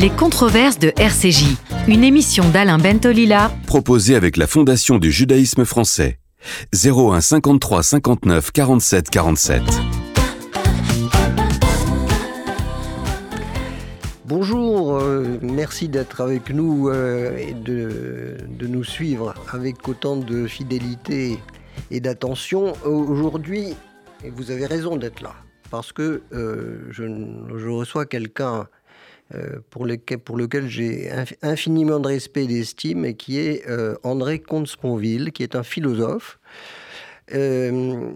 Les controverses de RCJ, une émission d'Alain Bentolila, proposée avec la Fondation du judaïsme français. 01 53 59 47 47. Bonjour, euh, merci d'être avec nous euh, et de, de nous suivre avec autant de fidélité et d'attention. Aujourd'hui, et vous avez raison d'être là, parce que euh, je, je reçois quelqu'un euh, pour, lequel, pour lequel j'ai infiniment de respect et d'estime, et qui est euh, André Comte-Sponville, qui est un philosophe, euh,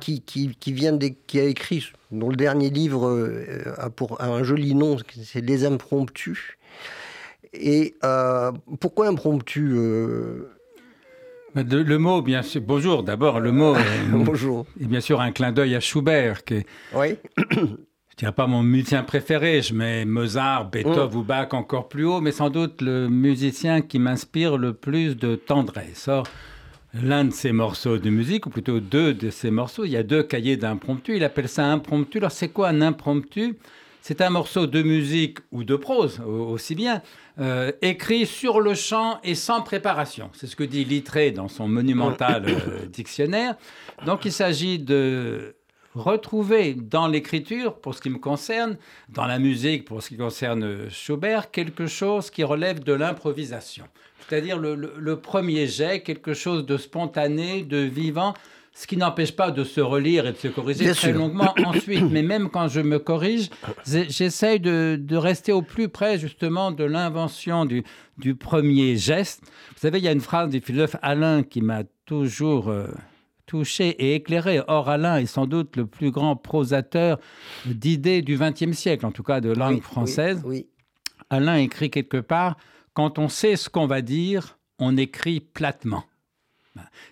qui, qui, qui, vient qui a écrit, dont le dernier livre a, pour, a un joli nom, c'est Les Impromptus. Et pourquoi impromptu le mot, bien sûr. Bonjour, d'abord, le mot. Bonjour. Et bien sûr un clin d'œil à Schubert, qui est, oui dirais pas mon musicien préféré, je mets Mozart, Beethoven mm. ou Bach encore plus haut, mais sans doute le musicien qui m'inspire le plus de tendresse. Or, l'un de ses morceaux de musique, ou plutôt deux de ses morceaux, il y a deux cahiers d'impromptu, il appelle ça impromptu. Alors c'est quoi un impromptu? C'est un morceau de musique ou de prose aussi bien, euh, écrit sur le champ et sans préparation. C'est ce que dit Littré dans son monumental euh, dictionnaire. Donc il s'agit de retrouver dans l'écriture, pour ce qui me concerne, dans la musique, pour ce qui concerne Schubert, quelque chose qui relève de l'improvisation. C'est-à-dire le, premier jet, quelque chose de spontané, de vivant, ce qui n'empêche pas de se relire et de se corriger très longuement ensuite. Mais même quand je me corrige, j'essaye de, rester au plus près justement de l'invention du, premier geste. Vous savez, il y a une phrase du philosophe Alain qui m'a toujours... Euh, touché et éclairé. Or, Alain est sans doute le plus grand prosateur d'idées du XXe siècle, en tout cas de langue française. Oui, Alain écrit quelque part Quand on sait ce qu'on va dire, on écrit platement.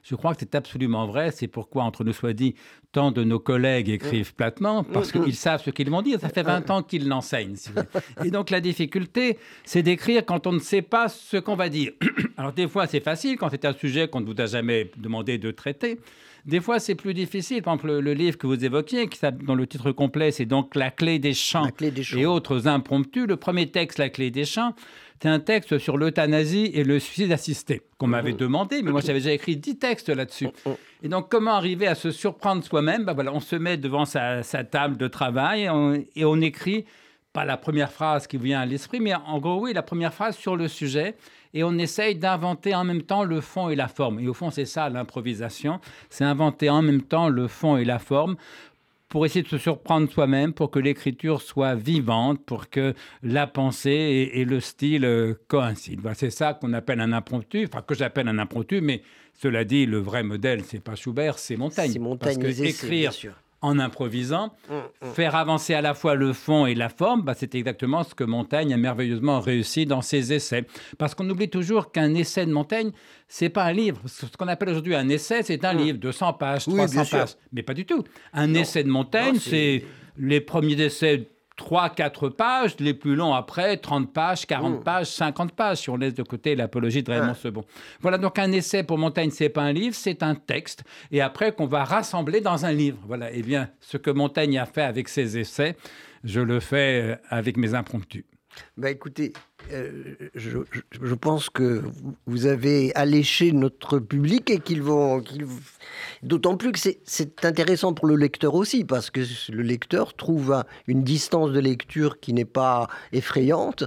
Je crois que c'est absolument vrai. C'est pourquoi, entre nous soit dit, tant de nos collègues écrivent platement, parce qu'ils savent ce qu'ils vont dire. Ça fait 20 ans qu'ils l'enseignent. Et donc, la difficulté, c'est d'écrire quand on ne sait pas ce qu'on va dire. Alors, des fois, c'est facile quand c'est un sujet qu'on ne vous a jamais demandé de traiter. Des fois, c'est plus difficile. Par exemple, le, livre que vous évoquiez, qui, dont le titre complet, c'est donc La clé des champs, et autres impromptus. Le premier texte, La clé des champs, c'est un texte sur l'euthanasie et le suicide assisté qu'on m'avait mmh. demandé, mais moi j'avais déjà écrit dix textes là-dessus. Mmh, mmh. Et donc comment arriver à se surprendre soi-même? Ben voilà, On se met devant sa, table de travail et on, écrit pas la première phrase qui vient à l'esprit, mais en gros oui, la première phrase sur le sujet et on essaye d'inventer en même temps le fond et la forme. Et au fond, c'est ça l'improvisation, c'est inventer en même temps le fond et la forme pour essayer de se surprendre soi-même, pour que l'écriture soit vivante, pour que la pensée et, le style euh, coïncident. c'est ça qu'on appelle un impromptu, enfin que j'appelle un impromptu, mais cela dit, le vrai modèle, c'est pas Schubert, c'est Montaigne. C'est Montaigne, parce que écrire en improvisant. Mm, mm. Faire avancer à la fois le fond et la forme, bah, c'est exactement ce que Montaigne a merveilleusement réussi dans ses essais. Parce qu'on oublie toujours qu'un essai de Montaigne, c'est pas un livre. Ce qu'on appelle aujourd'hui un essai, c'est un mm. livre de 100 pages, 300 pages. Mais pas du tout. Un essai de Montaigne, c'est les premiers essais 3, 4 pages, les plus longs après, 30 pages, 40 mmh. pages, 50 pages, si on laisse de côté l'apologie de Raymond Sebon. Voilà, donc un essai pour Montaigne, c'est pas un livre, c'est un texte, et après qu'on va rassembler dans un livre. Voilà, et eh bien, ce que Montaigne a fait avec ses essais, je le fais euh, avec mes impromptus. Bah écoutez, je, je, pense que vous avez alléché notre public et qu'ils vont. D'autant plus que c'est intéressant pour le lecteur aussi, parce que le lecteur trouve une distance de lecture qui n'est pas effrayante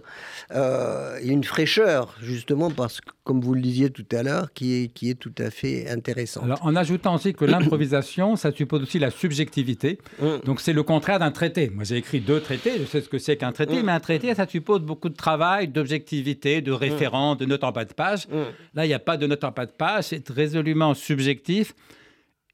euh, et une fraîcheur, justement, parce que, comme vous le disiez tout à l'heure, qui est, qui est tout à fait intéressante. Alors, en ajoutant aussi que l'improvisation, ça suppose aussi la subjectivité. Mm. Donc, c'est le contraire d'un traité. Moi, j'ai écrit deux traités, je sais ce que c'est qu'un traité, mm. mais un traité, ça suppose beaucoup de travail d'objectivité, de référence, de note en bas de page. Mm. Là, il n'y a pas de note en bas de page, c'est résolument subjectif.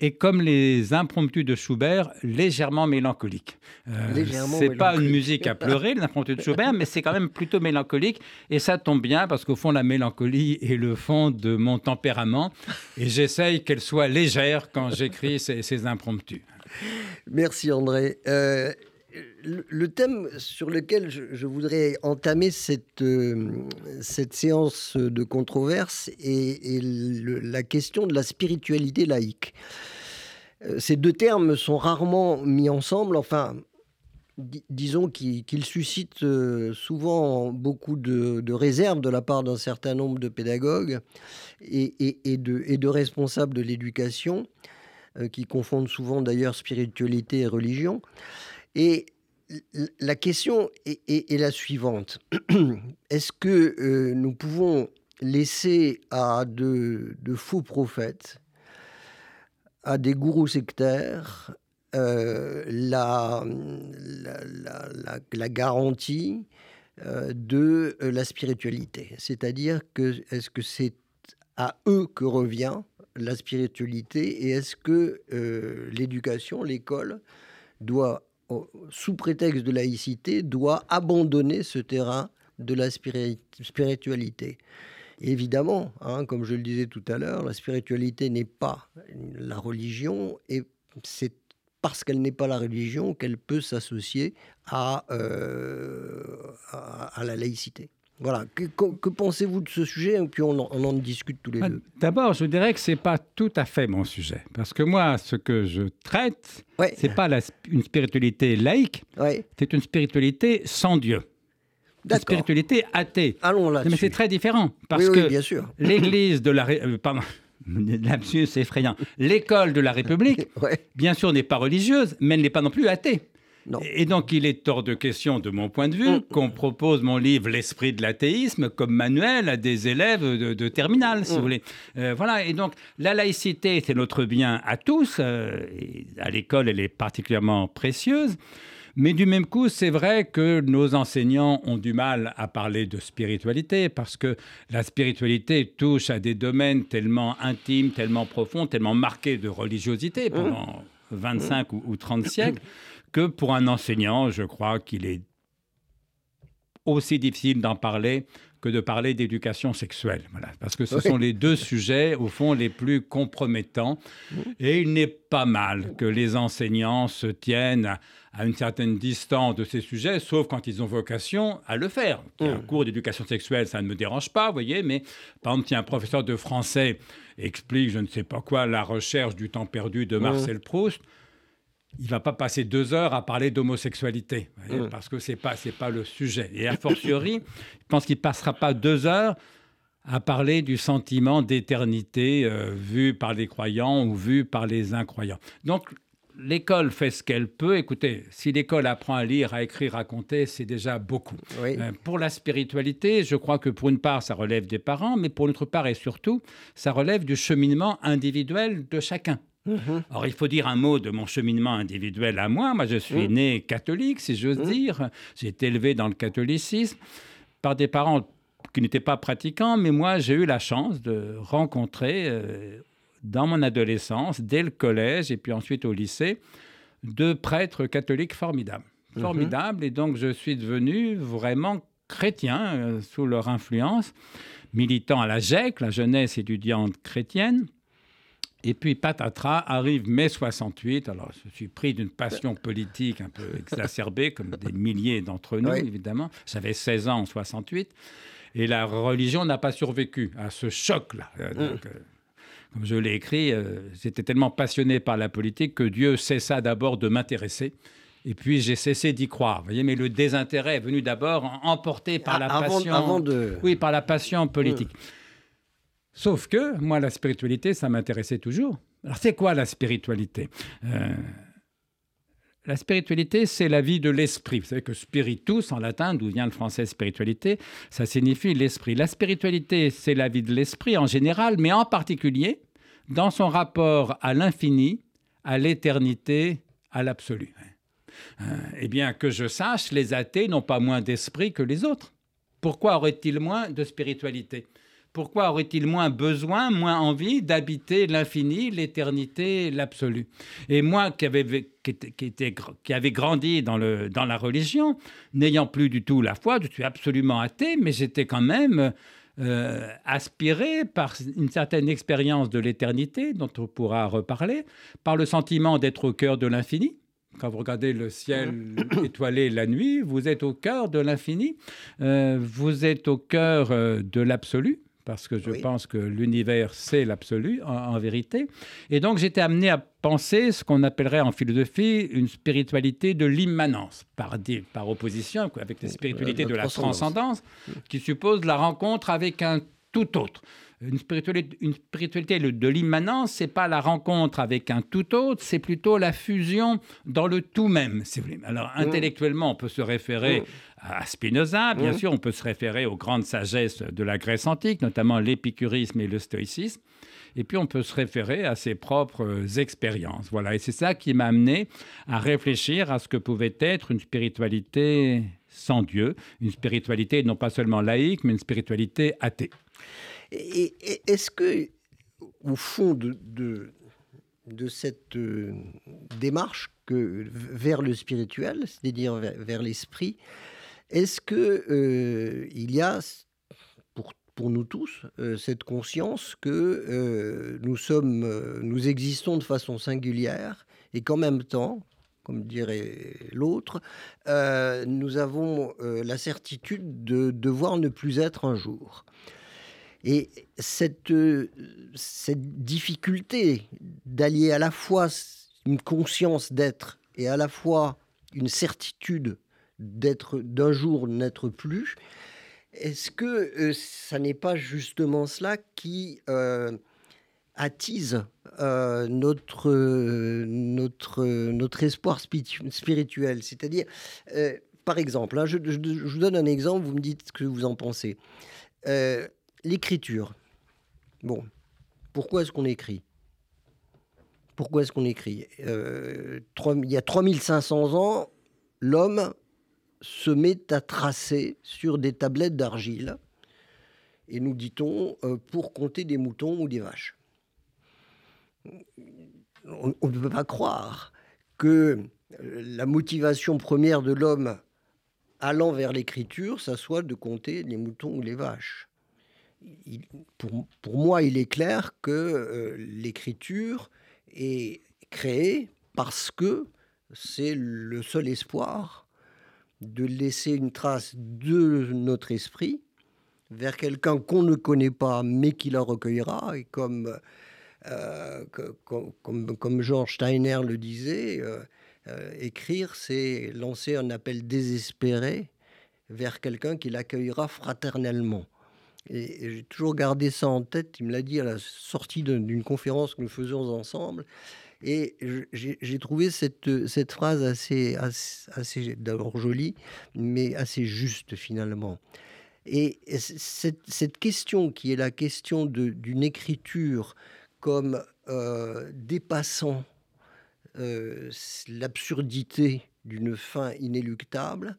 Et comme les impromptus de Schubert, légèrement mélancolique. Euh, c'est pas une musique à pleurer, les impromptus de Schubert, mais c'est quand même plutôt mélancolique. Et ça tombe bien parce qu'au fond, la mélancolie est le fond de mon tempérament. Et j'essaye qu'elle soit légère quand j'écris ces, impromptus. Merci André. Euh, le thème sur lequel je, voudrais entamer cette, euh, cette séance de controverse est, la question de la spiritualité laïque. Euh, ces deux termes sont rarement mis ensemble, enfin, disons qu'il suscite euh, souvent beaucoup de, réserves de la part d'un certain nombre de pédagogues et, de, responsables de l'éducation, qui confondent souvent d'ailleurs spiritualité et religion. Et la question est, la suivante. Est-ce que euh, nous pouvons laisser à de faux prophètes, à des gourous sectaires, euh, la, la, garantie euh, de la spiritualité? C'est-à-dire que est-ce que c'est à eux que revient la spiritualité et est-ce que l'éducation, l'école, doit, sous prétexte de laïcité, doit abandonner ce terrain de la spiritualité Évidemment, hein, comme je le disais tout à l'heure, la spiritualité n'est pas la religion et c'est parce qu'elle n'est pas la religion qu'elle peut s'associer à, euh, à, la laïcité. Voilà. Que, pensez-vous de ce sujet Et puis on en, discute tous les bah, deux? D'abord, je dirais que ce n'est pas tout à fait mon sujet. Parce que moi, ce que je traite, ouais. ce n'est pas une spiritualité laïque, c'est une spiritualité sans Dieu. Une spiritualité athée. Allons là. Mais c'est très différent. Parce que l'Église de la. Euh, pardon. L'absus effrayant. L'école de la République, bien sûr, n'est pas religieuse, mais elle n'est pas non plus athée. Et donc, il est hors de question, de mon point de vue, mm. qu'on propose mon livre L'esprit de l'athéisme comme manuel à des élèves de, terminale, si vous mm. voulez. Euh, voilà. Et donc, la laïcité, c'est notre bien à tous. Euh, à l'école, elle est particulièrement précieuse. Mais du même coup, c'est vrai que nos enseignants ont du mal à parler de spiritualité parce que la spiritualité touche à des domaines tellement intimes, tellement profonds, tellement marqués de religiosité pendant 25 ou 30 siècles que pour un enseignant, je crois qu'il est aussi difficile d'en parler que de parler d'éducation sexuelle. Voilà, parce que ce sont les deux sujets, au fond, les plus compromettants. Et il n'est pas mal que les enseignants se tiennent à, une certaine distance de ces sujets, sauf quand ils ont vocation à le faire. Un cours d'éducation sexuelle, ça ne me dérange pas, vous voyez, mais par exemple, si un professeur de français explique, je ne sais pas quoi, la recherche du temps perdu de Marcel Proust, il va pas passer deux heures à parler d'homosexualité, mmh. parce que c'est pas c'est pas le sujet. Et a fortiori, je pense qu'il passera pas deux heures à parler du sentiment d'éternité euh, vu par les croyants ou vu par les incroyants. Donc l'école fait ce qu'elle peut. Écoutez, si l'école apprend à lire, à écrire, à compter, c'est déjà beaucoup. Euh, pour la spiritualité, je crois que pour une part, ça relève des parents, mais pour l'autre part et surtout, ça relève du cheminement individuel de chacun. Mhm. Alors, il faut dire un mot de mon cheminement individuel à moi. Moi, je suis mhm. né catholique, si j'ose mhm. dire. J'ai été élevé dans le catholicisme par des parents qui n'étaient pas pratiquants, mais moi, j'ai eu la chance de rencontrer, euh, dans mon adolescence, dès le collège et puis ensuite au lycée, deux prêtres catholiques formidables. Formidables. Et donc, je suis devenu vraiment chrétien euh, sous leur influence, militant à la GEC, la jeunesse étudiante chrétienne. Et puis patatras, arrive mai 68. Alors je suis pris d'une passion politique un peu exacerbée, comme des milliers d'entre nous, évidemment. J'avais 16 ans en 68. Et la religion n'a pas survécu à ce choc-là. Euh, mm. euh, comme je l'ai écrit, euh, j'étais tellement passionné par la politique que Dieu cessa d'abord de m'intéresser. Et puis j'ai cessé d'y croire. Vous voyez, mais le désintérêt est venu d'abord emporté par la passion. Avant de... Oui, par la passion politique. Mm. Sauf que moi, la spiritualité, ça m'intéressait toujours. Alors c'est quoi la spiritualité? Euh, La spiritualité, c'est la vie de l'esprit. Vous savez que spiritus, en latin, d'où vient le français spiritualité, ça signifie l'esprit. La spiritualité, c'est la vie de l'esprit en général, mais en particulier dans son rapport à l'infini, à l'éternité, à l'absolu. Euh, eh bien, que je sache, les athées n'ont pas moins d'esprit que les autres. Pourquoi auraient-ils moins de spiritualité? Pourquoi aurait-il moins besoin, moins envie d'habiter l'infini, l'éternité, l'absolu? Et moi qui avais, qui, avait grandi dans, le, dans la religion, n'ayant plus du tout la foi, je suis absolument athée, mais j'étais quand même euh, aspiré par une certaine expérience de l'éternité, dont on pourra reparler, par le sentiment d'être au cœur de l'infini. Quand vous regardez le ciel étoilé la nuit, vous êtes au cœur de l'infini, euh, vous êtes au cœur euh, de l'absolu parce que je Oui. pense que l'univers, c'est l'absolu, en, en vérité. Et donc, j'étais amené à penser ce qu'on appellerait en philosophie une spiritualité de l'immanence, par, opposition avec la spiritualité la de la transcendance. qui suppose la rencontre avec un tout autre. Une spiritualité, une spiritualité le- de l'immanence, c'est pas la rencontre avec un tout autre, c'est plutôt la fusion dans le tout même, si vous voulez. Alors, intellectuellement, on peut se référer à Spinoza, bien Mm. sûr, on peut se référer aux grandes sagesses de la Grèce antique, notamment l'épicurisme et le stoïcisme. Et puis, on peut se référer à ses propres expériences. Voilà. Et c'est ça qui m'a amené à réfléchir à ce que pouvait être une spiritualité sans Dieu, une spiritualité non pas seulement laïque, mais une spiritualité athée. Et, et est-ce que, au fond de, de, de cette euh, démarche que, vers le spirituel, c'est-à-dire vers, vers l'esprit, est-ce que euh, il y a, pour, pour nous tous, euh, cette conscience que euh, nous sommes, nous existons de façon singulière et qu'en même temps, comme dirait l'autre, nous avons la certitude de devoir ne plus être un jour? Et cette, cette difficulté d'allier à la fois une conscience d'être et à la fois une certitude d'être d'un jour n'être plus, est-ce que euh, ça n'est pas justement cela qui euh, attise euh, notre, notre, notre espoir spiritu- spirituel? C'est-à-dire, par exemple, hein, je, vous donne un exemple, vous me dites ce que vous en pensez. L'écriture. Bon, pourquoi est-ce qu'on écrit? Pourquoi est-ce qu'on écrit? Il y a 3500 ans, l'homme se met à tracer sur des tablettes d'argile, et nous dit-on, euh, pour compter des moutons ou des vaches. On, ne peut pas croire que euh, la motivation première de l'homme allant vers l'écriture, ça soit de compter les moutons ou les vaches. Pour, pour moi, il est clair que euh, l'écriture est créée parce que c'est le seul espoir de laisser une trace de notre esprit vers quelqu'un qu'on ne connaît pas mais qui la recueillera. Et comme, euh, comme, comme, George Steiner le disait, euh, euh, écrire, c'est lancer un appel désespéré vers quelqu'un qui l'accueillera fraternellement. Et, et j'ai toujours gardé ça en tête. Il me l'a dit à la sortie d'une conférence que nous faisions ensemble. Et j'ai trouvé cette, cette phrase assez, assez, d'abord jolie, mais assez juste finalement. Et cette, cette question qui est la question d'une écriture comme euh, dépassant euh, l'absurdité d'une fin inéluctable,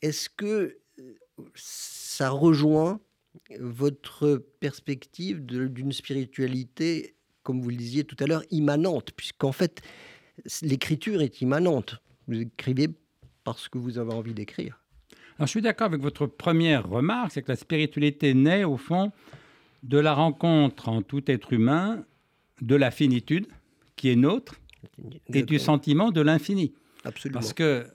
est-ce que euh, ça rejoint votre perspective d'une spiritualité, comme vous le disiez tout à l'heure, immanente, puisqu'en fait, l'écriture est immanente. Vous écrivez parce que vous avez envie d'écrire. Alors, je suis d'accord avec votre première remarque, c'est que la spiritualité naît au fond de la rencontre en tout être humain de la finitude qui est nôtre et du sentiment de l'infini. Absolument. Parce que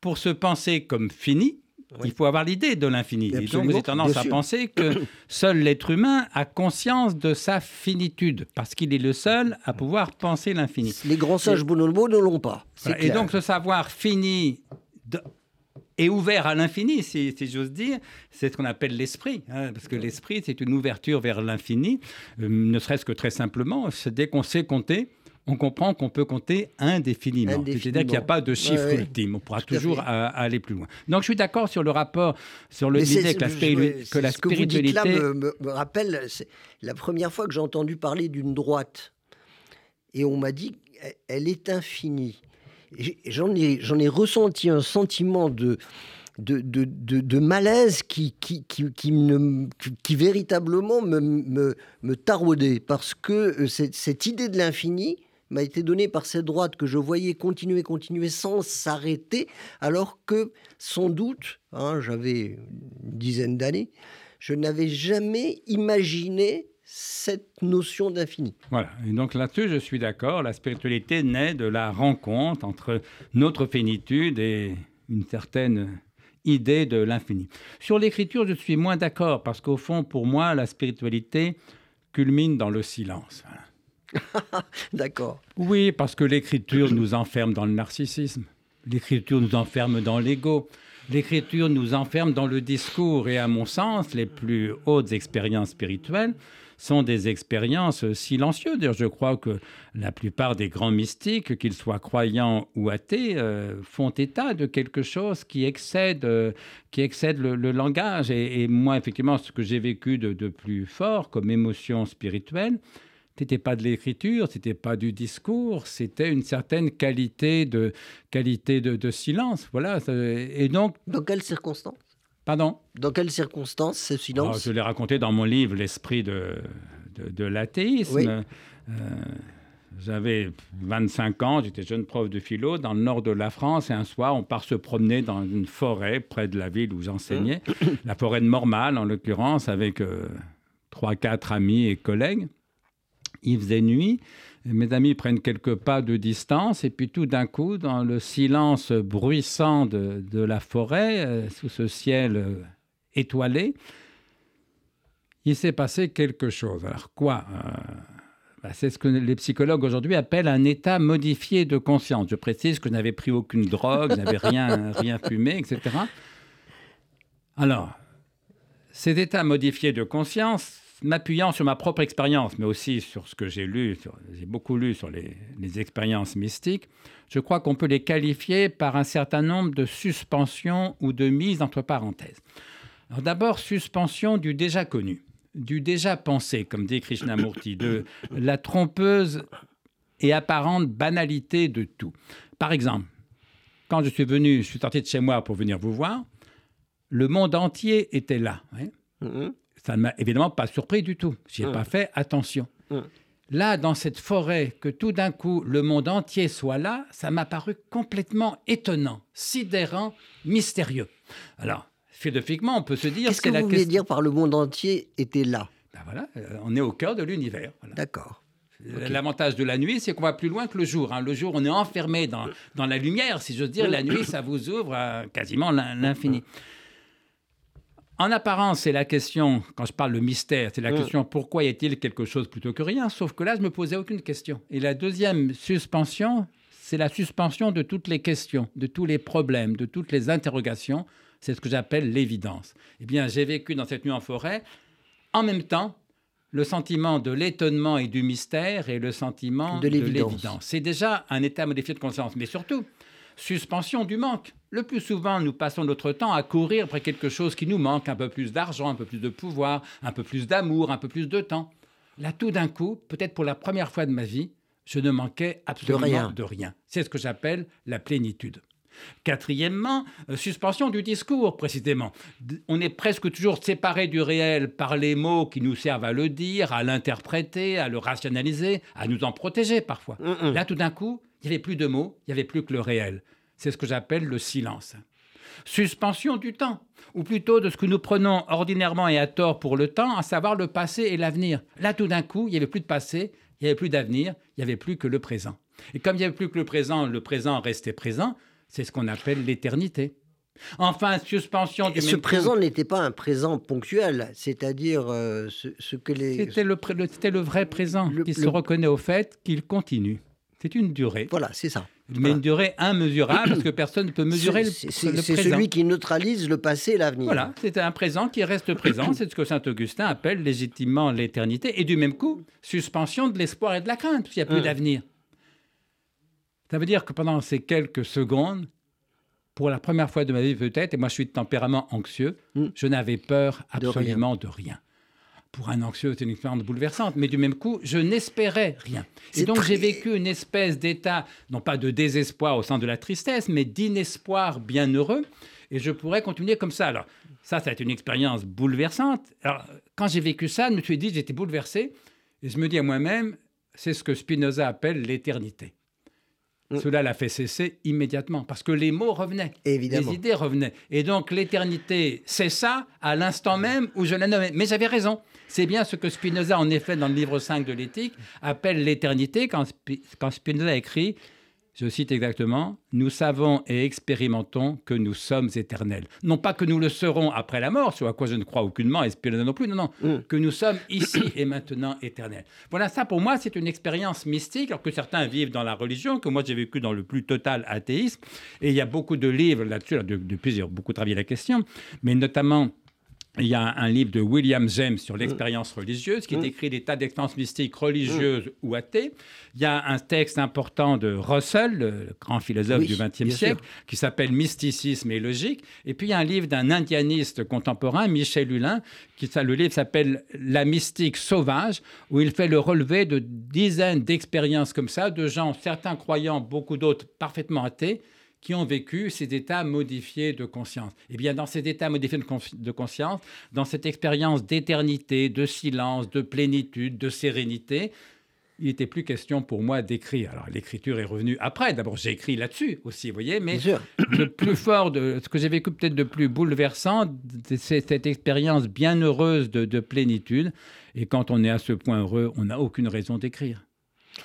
pour se penser comme fini, Oui. il faut avoir l'idée de l'infini. Et donc, Absolument, j'ai tendance à penser que seul l'être humain a conscience de sa finitude, parce qu'il est le seul à pouvoir penser l'infini. Les grands sages bonobos ne l'ont pas. Voilà. Et donc, ce savoir fini de- et ouvert à l'infini, si, si j'ose dire, c'est ce qu'on appelle l'esprit. hein, parce que l'esprit, c'est une ouverture vers l'infini, euh, ne serait-ce que très simplement. Dès qu'on sait compter, on comprend qu'on peut compter indéfiniment. Indéfiniment. C'est-à-dire qu'il n'y a pas de chiffre Ouais, ultime. On pourra à toujours euh, aller plus loin. Donc, je suis d'accord sur le rapport, sur le l'idée que la, je- spiri- je- que la ce que vous dites là spiritualité. me, me- me rappelle c'est la première fois que j'ai entendu parler d'une droite. Et on m'a dit, elle- est infinie. J'en ai, j'en ai ressenti un sentiment de, de, de, de- de malaise qui, qui, qui, qui, me- qui- qui véritablement me, me, me taraudait. Parce que euh, cette, cette idée de l'infini m'a été donnée par cette droite que je voyais continuer, continuer sans s'arrêter, alors que sans doute, hein, j'avais une dizaine d'années, je n'avais jamais imaginé cette notion d'infini. Voilà. Et donc là-dessus, je suis d'accord. La spiritualité naît de la rencontre entre notre finitude et une certaine idée de l'infini. Sur l'écriture, je suis moins d'accord parce qu'au fond, pour moi, la spiritualité culmine dans le silence. D'accord. Oui, parce que l'écriture nous enferme dans le narcissisme. L'écriture nous enferme dans l'ego. L'écriture nous enferme dans le discours. Et à mon sens, les plus hautes expériences spirituelles sont des expériences silencieuses. Je crois que la plupart des grands mystiques, qu'ils soient croyants ou athées, euh, font état de quelque chose qui excède, euh, qui excède le, langage. Et, moi, effectivement, ce que j'ai vécu de plus fort comme émotion spirituelle, n'était pas de l'écriture, c'était pas du discours, c'était une certaine qualité de qualité de, silence. Voilà. Et donc. Dans quelles circonstances? Pardon? Dans quelles circonstances ce silence? Ah, Je l'ai raconté dans mon livre L'esprit de, de, l'athéisme. Euh, j'avais 25 ans, j'étais jeune prof de philo dans le nord de la France et un soir on part se promener dans une forêt près de la ville où j'enseignais, mmh. la forêt de Mormal en l'occurrence, avec euh, trois, quatre amis et collègues il faisait nuit. Mes amis prennent quelques pas de distance et puis tout d'un coup, dans le silence bruissant de, la forêt, euh, sous ce ciel euh, étoilé, il s'est passé quelque chose. Alors quoi euh, bah, C'est ce que les psychologues aujourd'hui appellent un état modifié de conscience. Je précise que je n'avais pris aucune drogue, je n'avais rien, rien fumé, etc. Alors, cet état modifié de conscience, m'appuyant sur ma propre expérience, mais aussi sur ce que j'ai lu, j'ai beaucoup lu sur les, expériences mystiques, je crois qu'on peut les qualifier par un certain nombre de suspensions ou de mises entre parenthèses. D'abord, suspension du déjà connu, du déjà pensé, comme dit Krishnamurti, de la trompeuse et apparente banalité de tout. Par exemple, quand je suis venu, je suis sorti de chez moi pour venir vous voir, le monde entier était là. Mm-hmm. Ça ne m'a évidemment pas surpris du tout. J'y ai mmh. pas fait attention. Mmh. Là, dans cette forêt, que tout d'un coup le monde entier soit là, ça m'a paru complètement étonnant, sidérant, mystérieux. Alors, philosophiquement, on peut se dire... Qu'est-ce que vous voulez dire par le monde entier était là? Ben voilà, euh, on est au cœur de l'univers. D'accord. L'avantage de la nuit, c'est qu'on va plus loin que le jour. Hein. Le jour, on est enfermé dans, dans la lumière, si j'ose dire. La nuit, ça vous ouvre à quasiment l'infini. En apparence, c'est la question, quand je parle de mystère, c'est la mm. question pourquoi y a-t-il quelque chose plutôt que rien? Sauf que là, je me posais aucune question. Et la deuxième suspension, c'est la suspension de toutes les questions, de tous les problèmes, de toutes les interrogations. C'est ce que j'appelle l'évidence. Eh bien, j'ai vécu dans cette nuit en forêt, en même temps, le sentiment de l'étonnement et du mystère et le sentiment de l'évidence. C'est déjà un état modifié de conscience, mais surtout, suspension du manque. Le plus souvent, nous passons notre temps à courir après quelque chose qui nous manque, un peu plus d'argent, un peu plus de pouvoir, un peu plus d'amour, un peu plus de temps. Là, tout d'un coup, peut-être pour la première fois de ma vie, je ne manquais absolument de rien. C'est ce que j'appelle la plénitude. Quatrièmement, euh, suspension du discours, précisément. On est presque toujours séparé du réel par les mots qui nous servent à le dire, à l'interpréter, à le rationaliser, à nous en protéger parfois. Là, tout d'un coup, il n'y avait plus de mots, il n'y avait plus que le réel. C'est ce que j'appelle le silence. Suspension du temps, ou plutôt de ce que nous prenons ordinairement et à tort pour le temps, à savoir le passé et l'avenir. Là, tout d'un coup, il n'y avait plus de passé, il n'y avait plus d'avenir, il n'y avait plus que le présent. Et comme il n'y avait plus que le présent, le présent restait présent, c'est ce qu'on appelle l'éternité. Enfin, suspension du. Et ce présent n'était pas un présent ponctuel, c'est-à-dire euh, ce, que les. C'était le, le, vrai présent qui se reconnaît au fait qu'il continue. C'est une durée. Voilà, c'est ça. Mais une durée immesurable parce que personne ne peut mesurer le, présent. C'est celui qui neutralise le passé et l'avenir. Voilà, c'est un présent qui reste présent. c'est ce que saint Augustin appelle légitimement l'éternité. Et du même coup, suspension de l'espoir et de la crainte, s'il n'y a plus hum. d'avenir. Ça veut dire que pendant ces quelques secondes, pour la première fois de ma vie peut-être, et moi je suis de tempérament anxieux, hum. je n'avais peur absolument de rien pour un anxieux, c'est une expérience bouleversante, mais du même coup, je n'espérais rien. Et donc, j'ai vécu une espèce d'état, non pas de désespoir au sein de la tristesse, mais d'inespoir bienheureux. Et je pourrais continuer comme ça. Alors, ça, ça a été une expérience bouleversante. Alors, quand j'ai vécu ça, je me suis dit, j'étais bouleversé. Et je me dis à moi-même, c'est ce que Spinoza appelle l'éternité. Mm. Cela l'a fait cesser immédiatement, parce que les mots revenaient, Évidemment. les idées revenaient. Et donc l'éternité, c'est ça, à l'instant même où je la nommais. Mais j'avais raison. C'est bien ce que Spinoza, en effet, dans le livre 5 de l'éthique, appelle l'éternité, quand, Spinoza écrit je cite exactement, Nous savons et expérimentons que nous sommes éternels. Non pas que nous le serons après la mort, ce à quoi je ne crois aucunement, et Spinoza non plus, non, non, Mm. que nous sommes ici et maintenant éternels. Voilà, ça pour moi, c'est une expérience mystique, alors que certains vivent dans la religion, que moi j'ai vécu dans le plus total athéisme. Et il y a beaucoup de livres là-dessus, là, de- depuis j'ai beaucoup travaillé la question, mais notamment. Il y a un livre de William James sur l'expérience religieuse qui décrit des tas d'expériences mystiques religieuses ou athées. Il y a un texte important de Russell, le grand philosophe Oui, du XXe siècle, qui s'appelle Mysticisme et logique. Et puis il y a un livre d'un indianiste contemporain, Michel Hulin, qui ça, le livre s'appelle La mystique sauvage, où il fait le relevé de dizaines d'expériences comme ça, de gens, certains croyants, beaucoup d'autres parfaitement athées, qui ont vécu ces états modifiés de conscience. Et bien, dans ces états modifiés de, conscience, dans cette expérience d'éternité, de silence, de plénitude, de sérénité, il n'était plus question pour moi d'écrire. Alors, l'écriture est revenue après. D'abord, j'ai écrit là-dessus aussi, vous voyez, mais le plus fort, de, ce que j'ai vécu peut-être de plus bouleversant, c'est cette expérience bien heureuse de, de plénitude. Et quand on est à ce point heureux, on n'a aucune raison d'écrire.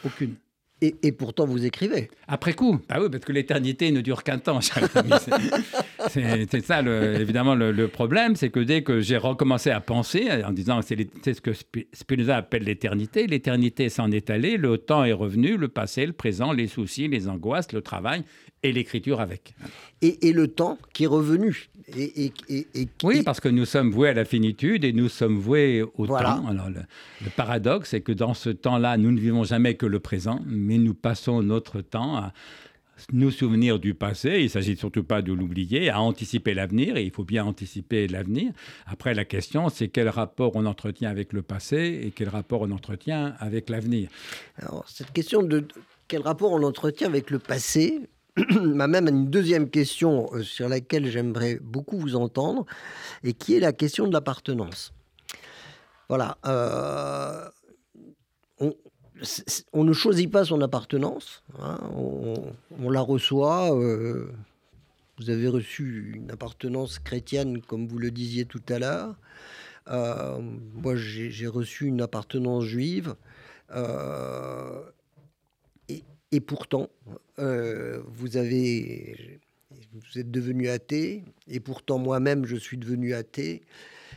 Aucune. Et, et pourtant, vous écrivez. Après coup, bah oui, parce que l'éternité ne dure qu'un temps, cher ami. C'est- ça, le- évidemment, le, le problème, c'est que dès que j'ai recommencé à penser, en disant c'est ce que Spi- Spinoza appelle l'éternité, l'éternité s'en est allée, le temps est revenu, le passé, le présent, les soucis, les angoisses, le travail et l'écriture avec. Et, et le temps qui est revenu. Et, et- et- et- Oui, parce que nous sommes voués à la finitude et nous sommes voués au Voilà. temps. Alors, le, le paradoxe, c'est que dans ce temps-là, nous ne vivons jamais que le présent, mais nous passons notre temps à nous souvenir du passé. Il ne s'agit surtout pas de l'oublier, à anticiper l'avenir, et il faut bien anticiper l'avenir. Après, la question, c'est quel rapport on entretient avec le passé et quel rapport on entretient avec l'avenir. Alors, cette question de quel rapport on entretient avec le passé m'amène à une deuxième question euh, sur laquelle j'aimerais beaucoup vous entendre, et qui est la question de l'appartenance. Voilà. euh, on, ne choisit pas son appartenance, hein, on, la reçoit. euh, vous avez reçu une appartenance chrétienne, comme vous le disiez tout à l'heure. Euh, moi, j'ai reçu une appartenance juive. Euh, et, pourtant, vous avez, vous êtes devenu athée, et pourtant moi-même je suis devenu athée,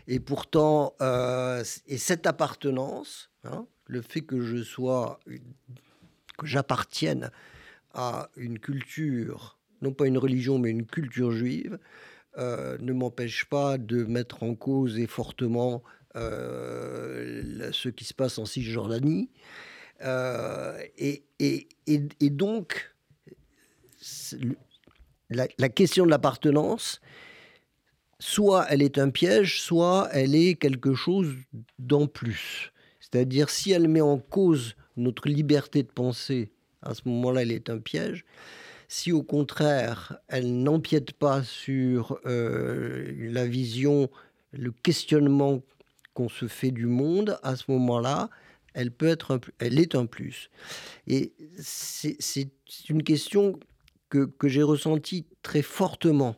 et pourtant, et cette appartenance, hein, le fait que je sois, que j'appartienne à une culture, non pas une religion, mais une culture juive, euh, ne m'empêche pas de mettre en cause et fortement euh, ce qui se passe en Cisjordanie. Euh, et, donc, la question de l'appartenance, soit elle est un piège, soit elle est quelque chose d'en plus. C'est-à-dire, si elle met en cause notre liberté de penser, à ce moment-là, elle est un piège. Si au contraire, elle n'empiète pas sur euh, la vision, le questionnement qu'on se fait du monde, à ce moment-là, elle peut être, elle est un plus. Et c'est une question que, j'ai ressentie très fortement,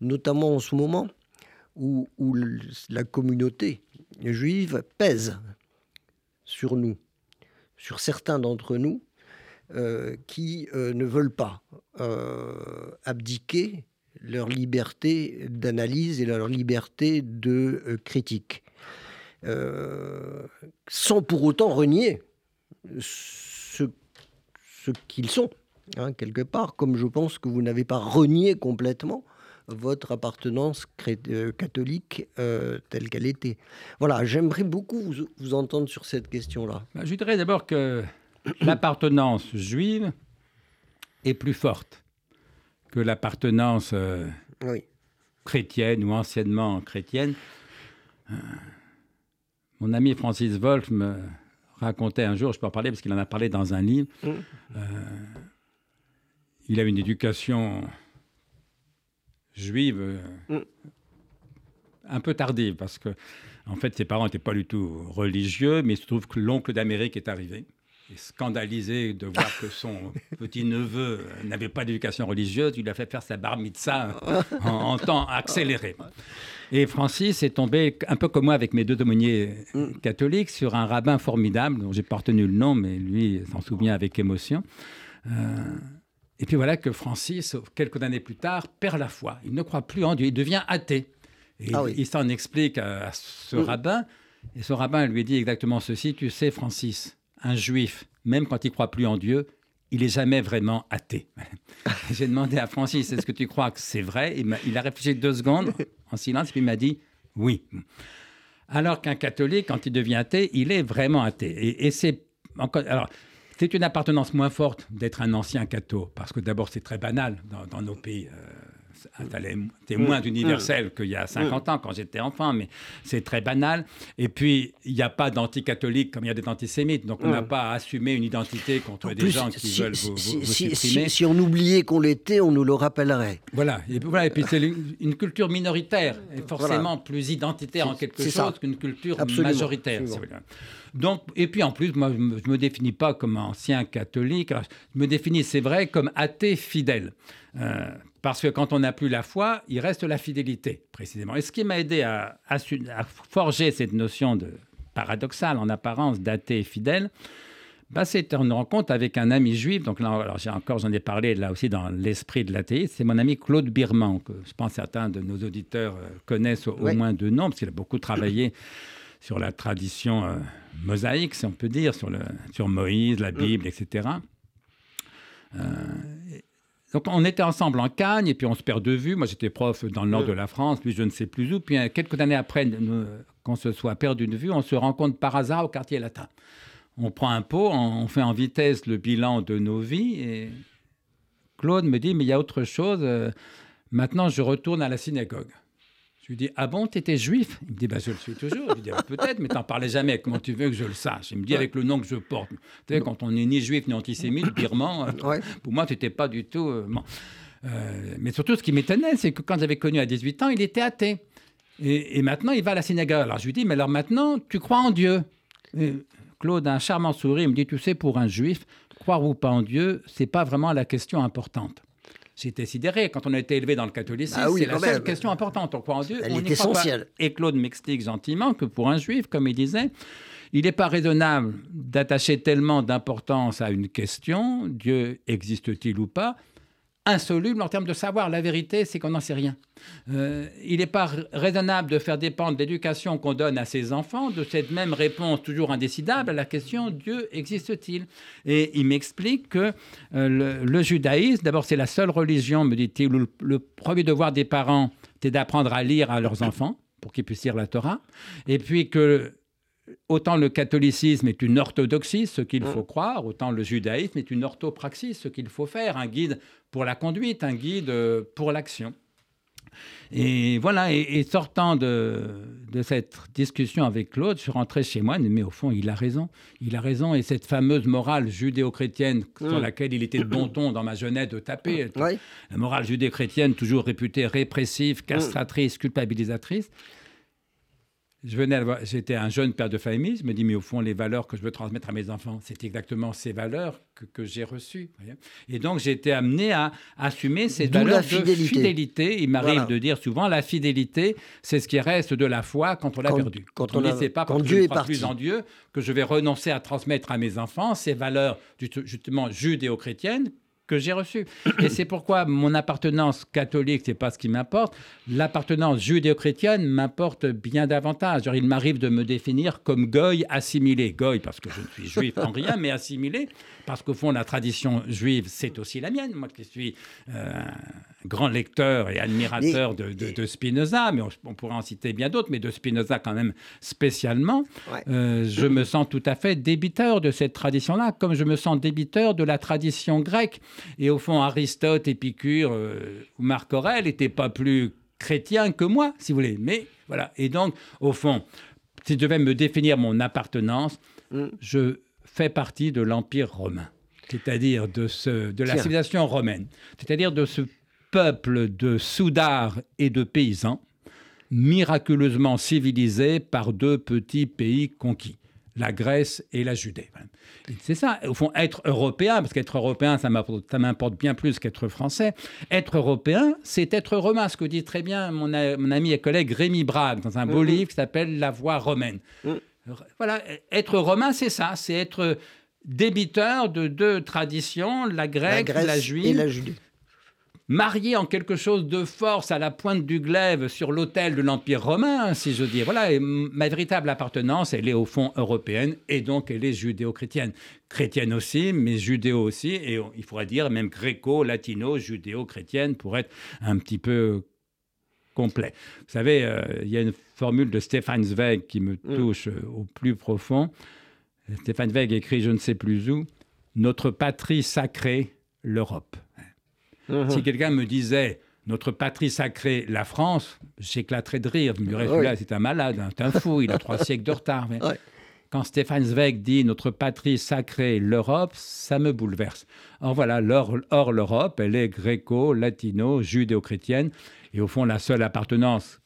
notamment en ce moment où, la communauté juive pèse sur nous, sur certains d'entre nous, euh, qui euh, ne veulent pas euh, abdiquer leur liberté d'analyse et leur liberté de critique, sans pour autant renier ce, ce qu'ils sont, hein, quelque part, comme je pense que vous n'avez pas renié complètement votre appartenance euh, catholique euh, telle qu'elle était. Voilà, j'aimerais beaucoup vous, vous entendre sur cette question-là. Bah, Je dirais d'abord que l'appartenance juive est plus forte que l'appartenance euh, Oui. chrétienne ou anciennement chrétienne. Mon ami Francis Wolff me racontait un jour, je peux en parler parce qu'il en a parlé dans un livre, Mm. euh, il a une éducation juive euh, Mm. un peu tardive parce que en fait ses parents n'étaient pas du tout religieux, mais il se trouve que l'oncle d'Amérique est arrivé. Et scandalisé de voir que son petit-neveu n'avait pas d'éducation religieuse, il lui a fait faire sa bar mitzvah en, en temps accéléré. Et Francis est tombé, un peu comme moi avec mes deux aumôniers catholiques, sur un rabbin formidable, dont j'ai pas retenu le nom, mais lui s'en souvient avec émotion. Euh, Et puis voilà que Francis, quelques années plus tard, perd la foi. Il ne croit plus en Dieu, il devient athée. Et Ah oui. il s'en explique à, à ce Mm. rabbin. Et ce rabbin lui dit exactement ceci Tu sais, Francis, un juif, même quand il croit plus en Dieu, il est jamais vraiment athée. J'ai demandé à Francis Est-ce que tu crois que c'est vrai? Il a réfléchi deux secondes en silence, puis il m'a dit Oui. Alors qu'un catholique, quand il devient athée, il est vraiment athée. Et, et c'est encore. Alors, c'est une appartenance moins forte d'être un ancien catho, parce que d'abord, c'est très banal dans, nos pays. Euh, ça l'est- c'est moins universel qu'il y a 50 ans, quand j'étais enfant, mais c'est très banal. Et puis, il n'y a pas d'anticatholiques comme il y a des antisémites, donc on n'a pas à assumer une identité contre des gens qui si, veulent si- vous, vous- si- supprimer. si- on oubliait qu'on l'était, on nous le rappellerait. Voilà, et puis, voilà, et puis c'est une, culture minoritaire, et forcément plus identitaire en quelque chose qu'une culture Absolument, majoritaire. absolument. Donc, et puis en plus, moi, je je me définis pas comme ancien catholique, alors, je me définis, c'est vrai, comme athée fidèle. Euh, parce que quand on n'a plus la foi, il reste la fidélité, précisément. Et ce qui m'a aidé à, à su- à forger cette notion de paradoxale en apparence d'athée fidèle, bah, c'est une rencontre avec un ami juif. Donc là, alors j'ai encore, j'en ai parlé là aussi dans l'esprit de l'athéisme. C'est mon ami Claude Birman, que je pense certains de nos auditeurs euh, connaissent au, moins de nom, parce qu'il a beaucoup travaillé sur la tradition euh, mosaïque, si on peut dire, sur, le, sur Moïse, la Bible, etc. Euh, et- donc on était ensemble en Cagne, et puis on se perd de vue. Moi j'étais prof dans le nord de la France, lui je ne sais plus où. Puis euh, quelques années après qu'on se soit perdu de vue, on se rencontre par hasard au quartier latin. On prend un pot, on on fait en vitesse le bilan de nos vies, et Claude me dit, mais il y a autre chose, euh, maintenant je retourne à la synagogue. Je lui dis, ah bon, tu étais juif? Il me dit, bah, je le suis toujours. Je lui dis, Ah, peut-être, mais t'en parlais jamais. Comment tu veux que je le sache? Il me dit, avec le nom que je porte. Tu sais, quand on n'est ni juif ni antisémite, birman, euh, Ouais. pour moi, tu n'étais pas du tout... euh, bon. Euh, mais surtout, ce qui m'étonnait, c'est que quand j'avais connu à 18 ans, il était athée. Et, et maintenant, il va à la synagogue. Alors, je lui dis, mais alors maintenant, tu crois en Dieu? Et Claude a un charmant sourire. Il me dit, tu sais, pour un juif, croire ou pas en Dieu, c'est pas vraiment la question importante. J'étais sidéré. Quand on a été élevé dans le catholicisme, Ah oui, c'est la seule même. question importante. On croit en Dieu. Elle on est n'y croit pas. essentielle. Et Claude m'explique gentiment que pour un juif, comme il disait, il n'est pas raisonnable d'attacher tellement d'importance à une question, Dieu existe-t-il ou pas, insoluble en termes de savoir. La vérité, c'est qu'on n'en sait rien. Euh, il n'est pas raisonnable de faire dépendre l'éducation qu'on donne à ses enfants de cette même réponse toujours indécidable à la question Dieu existe-t-il? Et il m'explique que euh, le, le judaïsme, d'abord, c'est la seule religion, me dit-il, où le, le premier devoir des parents, c'est d'apprendre à lire à leurs enfants pour qu'ils puissent lire la Torah. Et puis que autant le catholicisme est une orthodoxie, ce qu'il faut croire, autant le judaïsme est une orthopraxie, ce qu'il faut faire, un guide pour la conduite, un guide euh, pour l'action. Et voilà, et, et sortant de, de cette discussion avec Claude, je suis rentré chez moi, mais au fond, il a raison. Il a raison, et cette fameuse morale judéo-chrétienne sur Mm. laquelle il était de bon ton dans ma jeunesse de taper, Ouais. la morale judéo-chrétienne, toujours réputée répressive, castratrice, culpabilisatrice. Je venais, j'étais un jeune père de famille. Je me dis, mais au fond, les valeurs que je veux transmettre à mes enfants, c'est exactement ces valeurs que, que j'ai reçues. voyez. Et donc, j'ai été amené à assumer ces valeurs fidélité. de fidélité. Il m'arrive Voilà. de dire souvent, la fidélité, c'est ce qui reste de la foi quand on l'a perdue. quand on on c'est pas quand parce que Dieu je ne crois plus en Dieu que je vais renoncer à transmettre à mes enfants ces valeurs ju- justement judéo-chrétiennes que j'ai reçues. Et c'est pourquoi mon appartenance catholique, c'est pas ce qui m'importe. L'appartenance judéo-chrétienne m'importe bien davantage. Il m'arrive de me définir comme goy assimilé. Goy parce que je ne suis juif en rien, mais assimilé parce qu'au fond, la tradition juive, c'est aussi la mienne. Moi qui suis euh, un grand lecteur et admirateur de, de- de Spinoza, mais on, on pourrait en citer bien d'autres, mais de Spinoza quand même spécialement, Ouais. euh, je me sens tout à fait débiteur de cette tradition-là, comme je me sens débiteur de la tradition grecque. Et au fond, Aristote, Épicure euh, ou Marc Aurèle n'étaient pas plus chrétiens que moi, si vous voulez. Mais voilà. Et donc, au fond, si je devais me définir mon appartenance, Mm. je fais partie de l'Empire romain, c'est-à-dire de, ce, de la Tiens. civilisation romaine, c'est-à-dire de ce peuple de soudards et de paysans miraculeusement civilisés par deux petits pays conquis, la Grèce et la Judée. C'est ça, au fond, être européen, parce qu'être européen, ça m'importe bien plus qu'être français. Être européen, c'est être romain, ce que dit très bien mon, mon ami et collègue Rémi Brague dans un beau livre qui s'appelle La voie romaine. Mhm. Voilà, être romain, c'est ça, c'est être débiteur de deux traditions, la grecque, la, la juive. Et la Judée marié en quelque chose de force à la pointe du glaive sur l'autel de l'Empire romain, si je dis. Voilà, ma véritable appartenance, elle est au fond européenne et donc elle est judéo-chrétienne. Chrétienne aussi, mais judéo aussi, et il faudrait dire même gréco, latino, judéo-chrétienne pour être un petit peu complet. Vous savez, euh, il y a une formule de Stefan Zweig qui me mm. touche euh, au plus profond. Stefan Zweig écrit, je ne sais plus où, Notre patrie sacrée, l'Europe. Mhm. Si quelqu'un me disait notre patrie sacrée, la France, j'éclaterais de rire. Je me dirais, là c'est un malade, c'est un fou, il a trois siècles de retard. Quand Stéphane Zweig dit notre patrie sacrée, l'Europe, ça me bouleverse. Or voilà, or, l'Europe, elle est gréco, latino, judéo-chrétienne. Et au fond, la seule appartenance,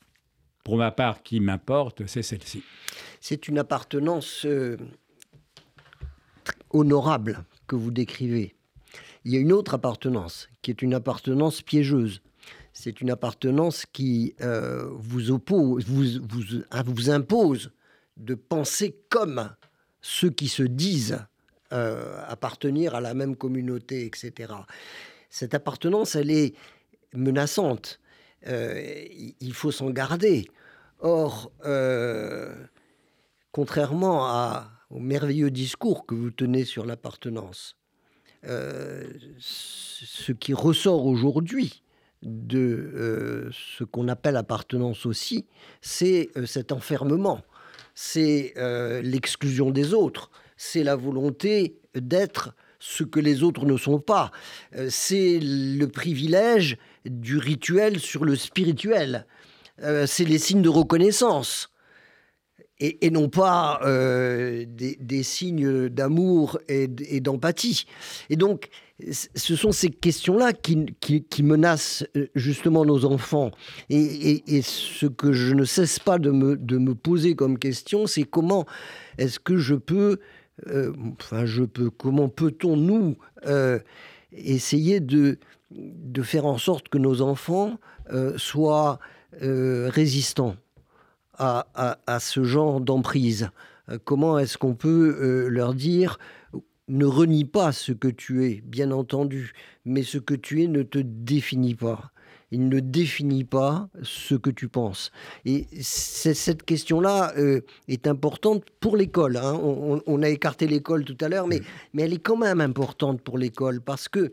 pour ma part, qui m'importe, c'est celle-ci. C'est une appartenance euh, honorable que vous décrivez. Il y a une autre appartenance, qui est une appartenance piégeuse. C'est une appartenance qui euh, vous, oppose, vous, vous, vous, impose de penser comme ceux qui se disent euh, appartenir à la même communauté, etc. Cette appartenance, elle est menaçante. Euh, il faut s'en garder. Or, contrairement à, au merveilleux discours que vous tenez sur l'appartenance, ce qui ressort aujourd'hui de euh, ce qu'on appelle appartenance aussi, c'est euh, cet enfermement, c'est l'exclusion des autres, c'est la volonté d'être ce que les autres ne sont pas, c'est le privilège du rituel sur le spirituel, c'est les signes de reconnaissance et, non pas euh, des, signes d'amour et, d'empathie. Et donc, ce sont ces questions-là qui, menacent euh, justement nos enfants. Et, ce que je ne cesse pas de me, poser comme question, c'est comment est-ce que je peux, euh, enfin je peux, comment peut-on nous essayer de faire en sorte que nos enfants soient résistants? À, ce genre d'emprise euh, Comment est-ce qu'on peut euh, leur dire ne renie pas ce que tu es, bien entendu, mais ce que tu es ne te définit pas. Il ne définit pas ce que tu penses. Et cette question-là euh, est importante pour l'école. Hein. On, a écarté l'école tout à l'heure, mais, elle est quand même importante pour l'école parce que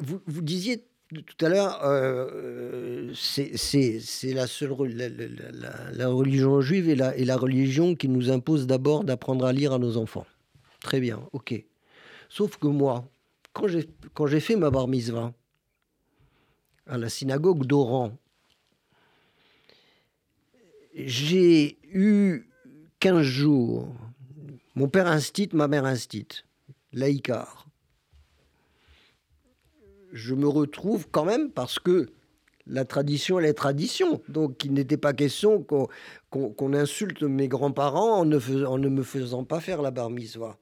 vous, vous disiez tout à l'heure, euh, c'est la seule religion juive et la, religion qui nous impose d'abord d'apprendre à lire à nos enfants. Très bien, ok. Sauf que moi, quand j'ai fait ma bar mitzvah à la synagogue d'Oran, j'ai eu 15 jours. Mon père instit, ma mère instit, laïcar je me retrouve quand même parce que la tradition, elle est tradition. Donc, il n'était pas question qu'on insulte mes grands-parents en, ne me faisant pas faire la bar mitzvah.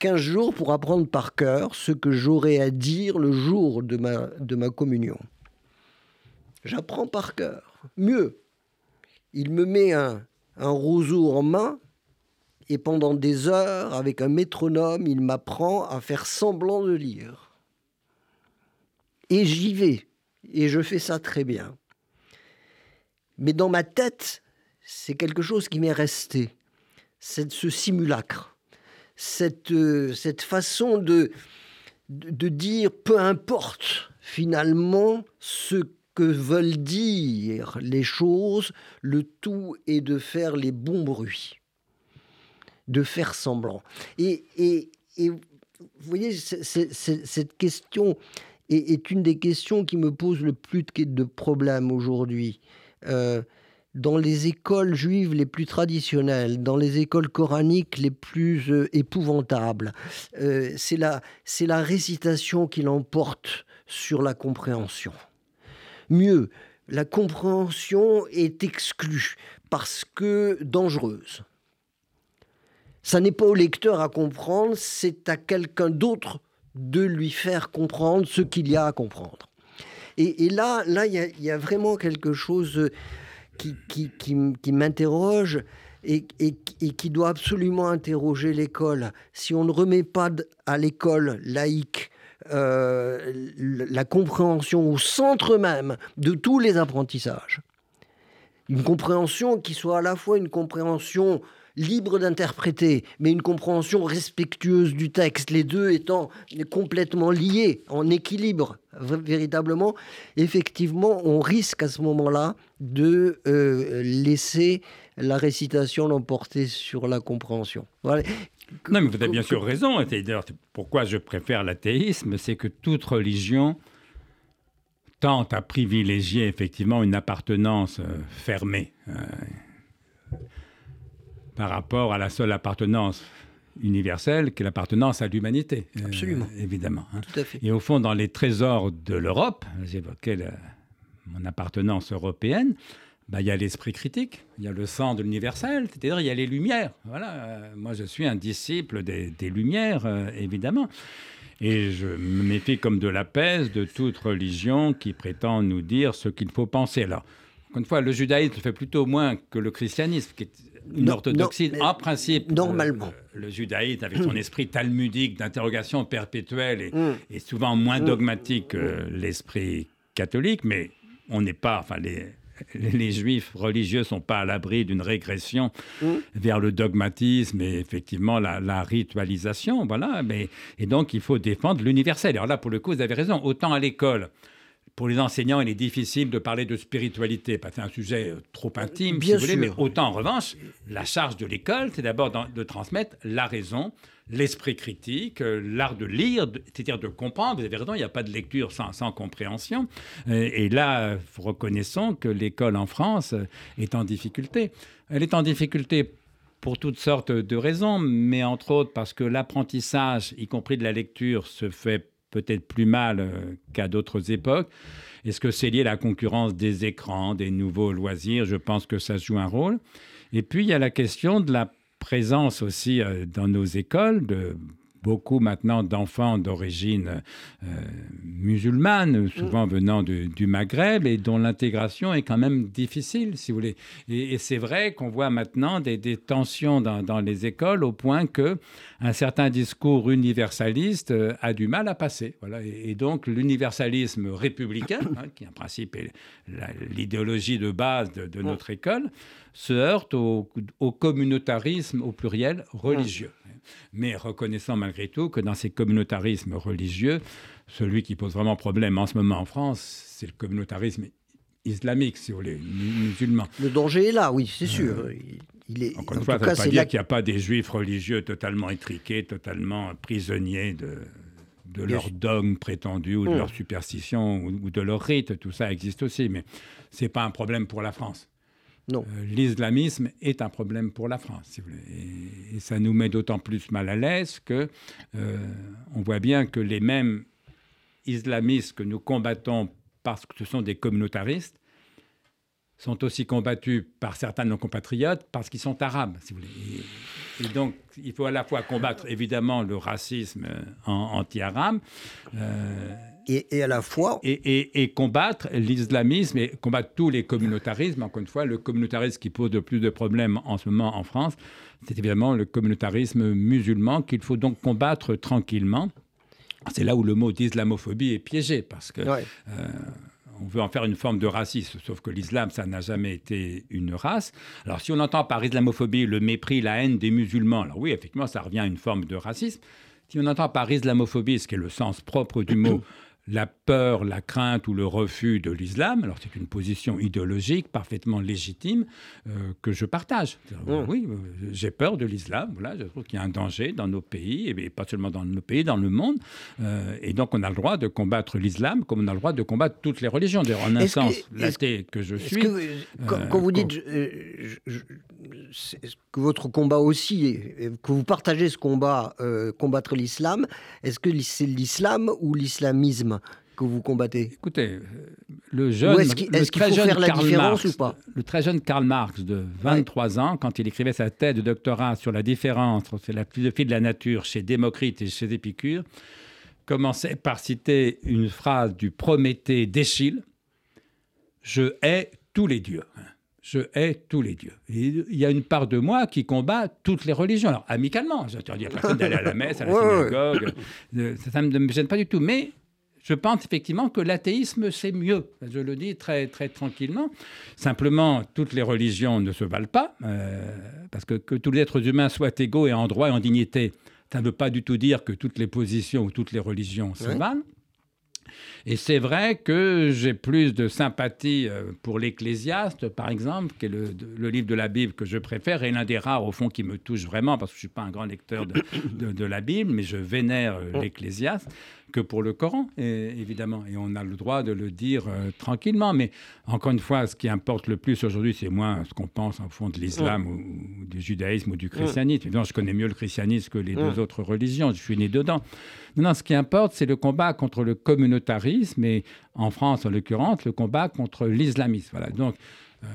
15 jours pour apprendre par cœur ce que j'aurais à dire le jour de ma, de ma communion. J'apprends par cœur. Mieux, il me met un, un roseau en main et pendant des heures, avec un métronome, il m'apprend à faire semblant de lire. Et j'y vais. Et je fais ça très bien. Mais dans ma tête, c'est quelque chose qui m'est resté. C'est ce simulacre. Cette, euh, cette façon de, de dire peu importe finalement ce que veulent dire les choses, le tout est de faire les bons bruits, de faire semblant. Et, et, et vous voyez, cette question est, une des questions qui me pose le plus de problèmes aujourd'hui. Euh, dans les écoles juives les plus traditionnelles, dans les écoles coraniques les plus euh, épouvantables, euh, c'est la, la récitation qui l'emporte sur la compréhension. Mieux, la compréhension est exclue parce que dangereuse. Ça n'est pas au lecteur à comprendre, c'est à quelqu'un d'autre de lui faire comprendre ce qu'il y a à comprendre. Et, là, là, il y, a vraiment quelque chose qui, qui, qui, m'interroge et, qui doit absolument interroger l'école. Si on ne remet pas à l'école laïque euh, la compréhension au centre même de tous les apprentissages, une compréhension qui soit à la fois une compréhension libre d'interpréter, mais une compréhension respectueuse du texte, les deux étant complètement liés, en équilibre véritablement, effectivement, on risque à ce moment-là de euh, laisser la récitation l'emporter sur la compréhension. Non, mais vous avez bien sûr raison. D'ailleurs, pourquoi je préfère l'athéisme, c'est que toute religion tente à privilégier effectivement une appartenance euh, fermée. Par rapport à la seule appartenance universelle qui est l'appartenance à l'humanité. Euh, Absolument. évidemment. Hein. Tout à fait. Et au fond, dans les trésors de l'Europe, j'évoquais mon appartenance européenne, bah, il y a l'esprit critique, il y a le sang de l'universel, c'est-à-dire il y a les Lumières. Voilà, euh, moi je suis un disciple des, Lumières, euh, évidemment. Et je me méfie comme de la peste de toute religion qui prétend nous dire ce qu'il faut penser. Alors, encore une fois, le judaïsme fait plutôt moins que le christianisme, qui est une orthodoxie. en principe, normalement. le judaïsme, avec son esprit talmudique d'interrogation perpétuelle, est, mm. souvent moins mm. dogmatique que l'esprit catholique, mais on n'est pas, enfin, les, les juifs religieux sont pas à l'abri d'une régression vers le dogmatisme et effectivement la, la, ritualisation, voilà. Mais, et donc, il faut défendre l'universel. Alors là, pour le coup, vous avez raison. Autant à l'école, pour les enseignants, il est difficile de parler de spiritualité, parce que c'est un sujet euh, trop intime, si vous voulez, mais autant en revanche, la charge de l'école, c'est d'abord de transmettre la raison, l'esprit critique, euh, l'art de lire, c'est-à-dire de comprendre. Vous avez raison, il n'y a pas de lecture sans, sans compréhension. Euh, et là, reconnaissons que l'école en France est en difficulté. Elle est en difficulté pour toutes sortes de raisons, mais entre autres parce que l'apprentissage, y compris de la lecture, se fait peut-être plus mal euh, qu'à d'autres époques. Est-ce que c'est lié à la concurrence des écrans, des nouveaux loisirs? Je pense que ça joue un rôle. Et puis, il y a la question de la présence aussi euh, dans nos écoles de beaucoup maintenant d'enfants d'origine euh, musulmane, souvent mm. venant du Maghreb, et dont l'intégration est quand même difficile, si vous voulez. Et, c'est vrai qu'on voit maintenant des, tensions dans, les écoles au point que un certain discours universaliste euh, a du mal à passer. Voilà. Et, donc l'universalisme républicain, hein, qui en principe est l'idéologie de base de, mm. notre école, se heurte au, au communautarisme au pluriel religieux mais reconnaissant malgré tout que dans ces communautarismes religieux, celui qui pose vraiment problème en ce moment en France, c'est le communautarisme islamique, si vous voulez, musulman. Le danger est là, oui, c'est sûr. Euh, il est, encore une fois, ça ne veut pas dire qu'il n'y a pas des juifs religieux totalement étriqués, totalement prisonniers de, de leur dogme prétendu ou de mmh. leur superstition ou, ou, de leur rite. Tout ça existe aussi, mais ce n'est pas un problème pour la France. Euh, l'islamisme est un problème pour la France. Et, ça nous met d'autant plus mal à l'aise que euh, on voit bien que les mêmes islamistes que nous combattons parce que ce sont des communautaristes sont aussi combattus par certains de nos compatriotes parce qu'ils sont arabes. Et, donc, il faut à la fois combattre évidemment le racisme anti-arabe. Euh, et, à la fois... Et, combattre l'islamisme et combattre tous les communautarismes. Encore une fois, le communautarisme qui pose de plus de problèmes en ce moment en France, c'est évidemment le communautarisme musulman qu'il faut donc combattre tranquillement. C'est là où le mot d'islamophobie est piégé, parce que... Euh, on veut en faire une forme de racisme, sauf que l'islam, ça n'a jamais été une race. Alors si on entend par islamophobie le mépris, la haine des musulmans, alors oui, effectivement, ça revient à une forme de racisme. Si on entend par islamophobie, ce qui est le sens propre du mot, la peur, la crainte ou le refus de l'islam. Alors c'est une position idéologique parfaitement légitime euh, que je partage. Mmh. Oui, euh, j'ai peur de l'islam. Voilà, je trouve qu'il y a un danger dans nos pays, et pas seulement dans nos pays, dans le monde. Euh, et donc on a le droit de combattre l'islam comme on a le droit de combattre toutes les religions. D'ailleurs, en un sens, l'athée que, je suis. quand, vous dites que votre combat aussi, que vous partagez ce combat, combattre l'islam, est-ce que c'est l'islam ou l'islamisme que vous combattez? Écoutez, euh, le jeune, est-ce qu'il faut faire la différence ou pas? Le très jeune Karl Marx de 23 ans, quand il écrivait sa thèse de doctorat sur la différence entre la philosophie de la nature chez Démocrite et chez Épicure, commençait par citer une phrase du Prométhée d'Échille Je hais tous les dieux. Je hais tous les dieux. il y a une part de moi qui combat toutes les religions. Alors, amicalement, je ne dire personne d'aller à la messe, à la synagogue, euh, ça ne me gêne pas du tout. Mais je pense effectivement que l'athéisme, c'est mieux. Je le dis très, très tranquillement. Simplement, toutes les religions ne se valent pas, euh, parce que que tous les êtres humains soient égaux et en droit et en dignité, ça ne veut pas du tout dire que toutes les positions ou toutes les religions se valent. Et c'est vrai que j'ai plus de sympathie euh, pour l'Ecclésiaste, par exemple, qui est le, livre de la Bible que je préfère, et l'un des rares, au fond, qui me touche vraiment, parce que je ne suis pas un grand lecteur de, la Bible, mais je vénère euh, l'Ecclésiaste que pour le Coran, évidemment. Et on a le droit de le dire euh, tranquillement. Mais encore une fois, ce qui importe le plus aujourd'hui, c'est moins ce qu'on pense en fond de l'islam ou, du judaïsme ou du christianisme. Évidemment, je connais mieux le christianisme que les deux autres religions. Je suis né dedans. Non, ce qui importe, c'est le combat contre le communautarisme et en France, en l'occurrence, le combat contre l'islamisme. Voilà. Donc, euh,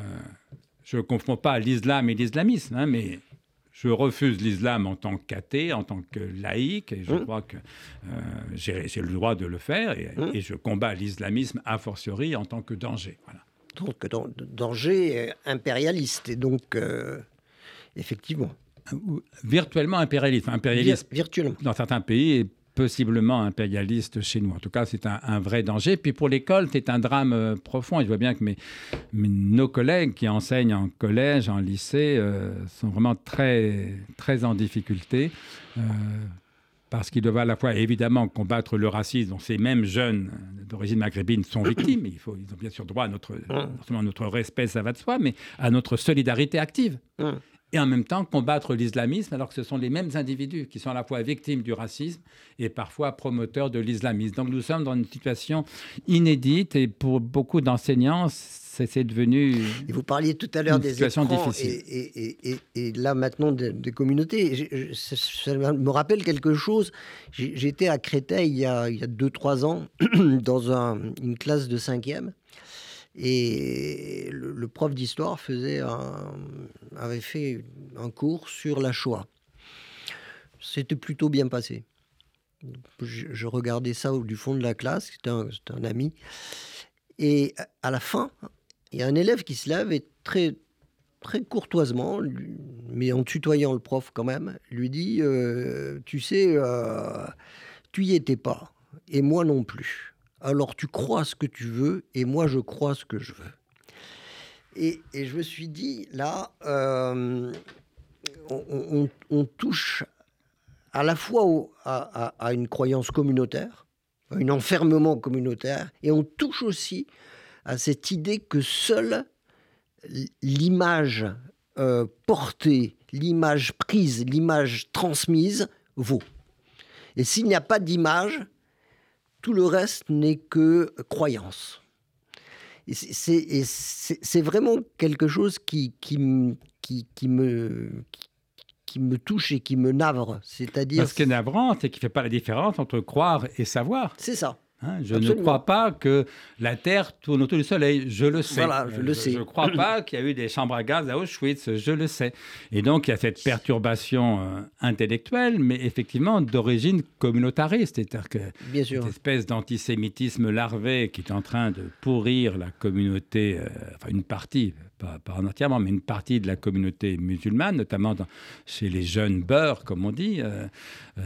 je ne confonds pas l'islam et l'islamisme, hein, mais je refuse l'islam en tant qu'athée, en tant que laïque, et je mmh. crois que euh, j'ai le droit de le faire, mmh. et, je combats l'islamisme a fortiori en tant que danger. Voilà. Donc, danger impérialiste, et donc, euh, effectivement. Virtuellement impérialiste. Impérialiste virtuellement. dans certains pays, possiblement impérialiste chez nous. En tout cas, c'est un, vrai danger. Puis pour l'école, c'est un drame euh, profond. Et je vois bien que mes, nos collègues qui enseignent en collège, en lycée, euh, sont vraiment très, très en difficulté. Euh, parce qu'ils doivent à la fois évidemment combattre le racisme dont ces mêmes jeunes d'origine maghrébine sont victimes. Il faut, ils ont bien sûr droit à notre, non notre respect, ça va de soi, mais à notre solidarité active et en même temps combattre l'islamisme, alors que ce sont les mêmes individus qui sont à la fois victimes du racisme et parfois promoteurs de l'islamisme. Donc nous sommes dans une situation inédite et pour beaucoup d'enseignants, c'est devenu. Et vous parliez tout à l'heure des situation difficile. Et, et, là maintenant des, communautés. ça me rappelle quelque chose. J'étais à Créteil il y a 2-3 ans dans une classe de 5e. Et le, prof d'histoire faisait avait fait un cours sur la Shoah. C'était plutôt bien passé. Je, regardais ça du fond de la classe, c'était un, ami. Et à la fin, il y a un élève qui se lève et très, très courtoisement, mais en tutoyant le prof quand même, lui dit euh, Tu sais, euh, tu y étais pas, et moi non plus alors tu crois ce que tu veux et moi je crois ce que je veux. Et, je me suis dit, là, euh, on, touche à la fois à, une croyance communautaire, à un enfermement communautaire, et on touche aussi à cette idée que seule l'image euh, portée, l'image prise, l'image transmise vaut. Et s'il n'y a pas d'image, tout le reste n'est que croyance. C'est vraiment quelque chose qui, qui, qui, qui me, qui me touche et qui me navre. C'est-à-dire. Ce qui est navrant, c'est qu'il ne fait pas la différence entre croire et savoir. C'est ça. Hein, je ne crois pas que la Terre tourne autour du Soleil, je le sais. Voilà, je le sais. Je ne crois pas qu'il y a eu des chambres à gaz à Auschwitz, je le sais. Et donc il y a cette perturbation euh, intellectuelle, mais effectivement d'origine communautariste, c'est-à-dire que Bien sûr. cette espèce d'antisémitisme larvé qui est en train de pourrir la communauté, euh, enfin une partie, pas, entièrement, mais une partie de la communauté musulmane, notamment chez les jeunes beurs, comme on dit. Euh,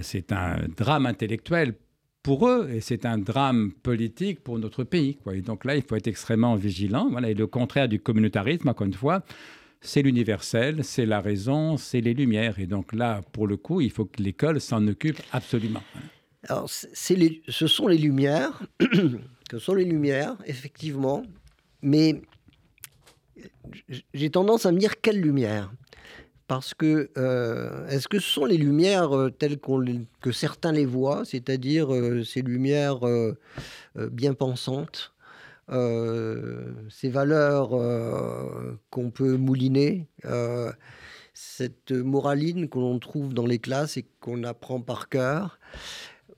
c'est un drame intellectuel pour eux, et c'est un drame politique pour notre pays. Quoi. Et donc là, il faut être extrêmement vigilant. Voilà. Et le contraire du communautarisme, encore une fois, c'est l'universel, c'est la raison, c'est les lumières. Et donc là, pour le coup, il faut que l'école s'en occupe absolument. Alors, les, ce sont les lumières, ce sont les lumières, effectivement, mais j'ai tendance à me dire quelle lumière? Parce que euh, est-ce que ce sont les lumières euh, telles que certains les voient, c'est-à-dire euh, ces lumières bien pensantes, ces valeurs qu'on peut mouliner, cette moraline que l'on trouve dans les classes et qu'on apprend par cœur,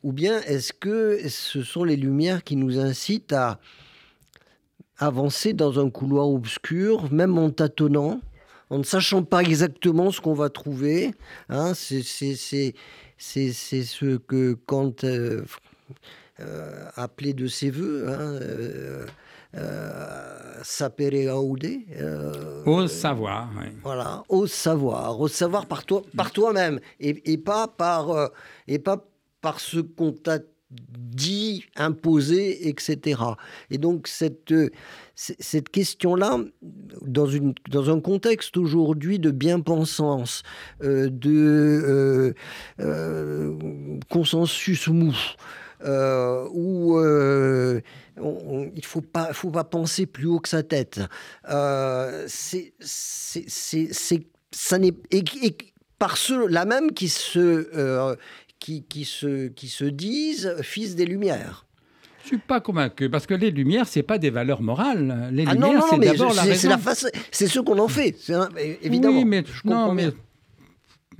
ou bien est-ce que ce sont les lumières qui nous incitent à avancer dans un couloir obscur, même en tâtonnant en ne sachant pas exactement ce qu'on va trouver. Hein, c'est ce que quand euh, appelé de ses voeux. Hein, sapere aude. au savoir. Voilà, au savoir, au savoir par toi, par toi-même et, et, pas par et pas par ce qu'on t'a dit, imposé, etc. Et donc cette, cette question-là, dans, dans un contexte aujourd'hui de bien-pensance, euh, de euh, euh, consensus mou, où il ne faut pas, faut pas penser plus haut que sa tête, c'est, ça n'est et, par ceux-là même qui se qui, qui, se, qui se disent fils des Lumières. Je suis pas convaincu parce que les lumières c'est pas des valeurs morales. Les ah lumières c'est d'abord la raison. C'est ce qu'on en fait, évidemment. Oui, mais, non, mais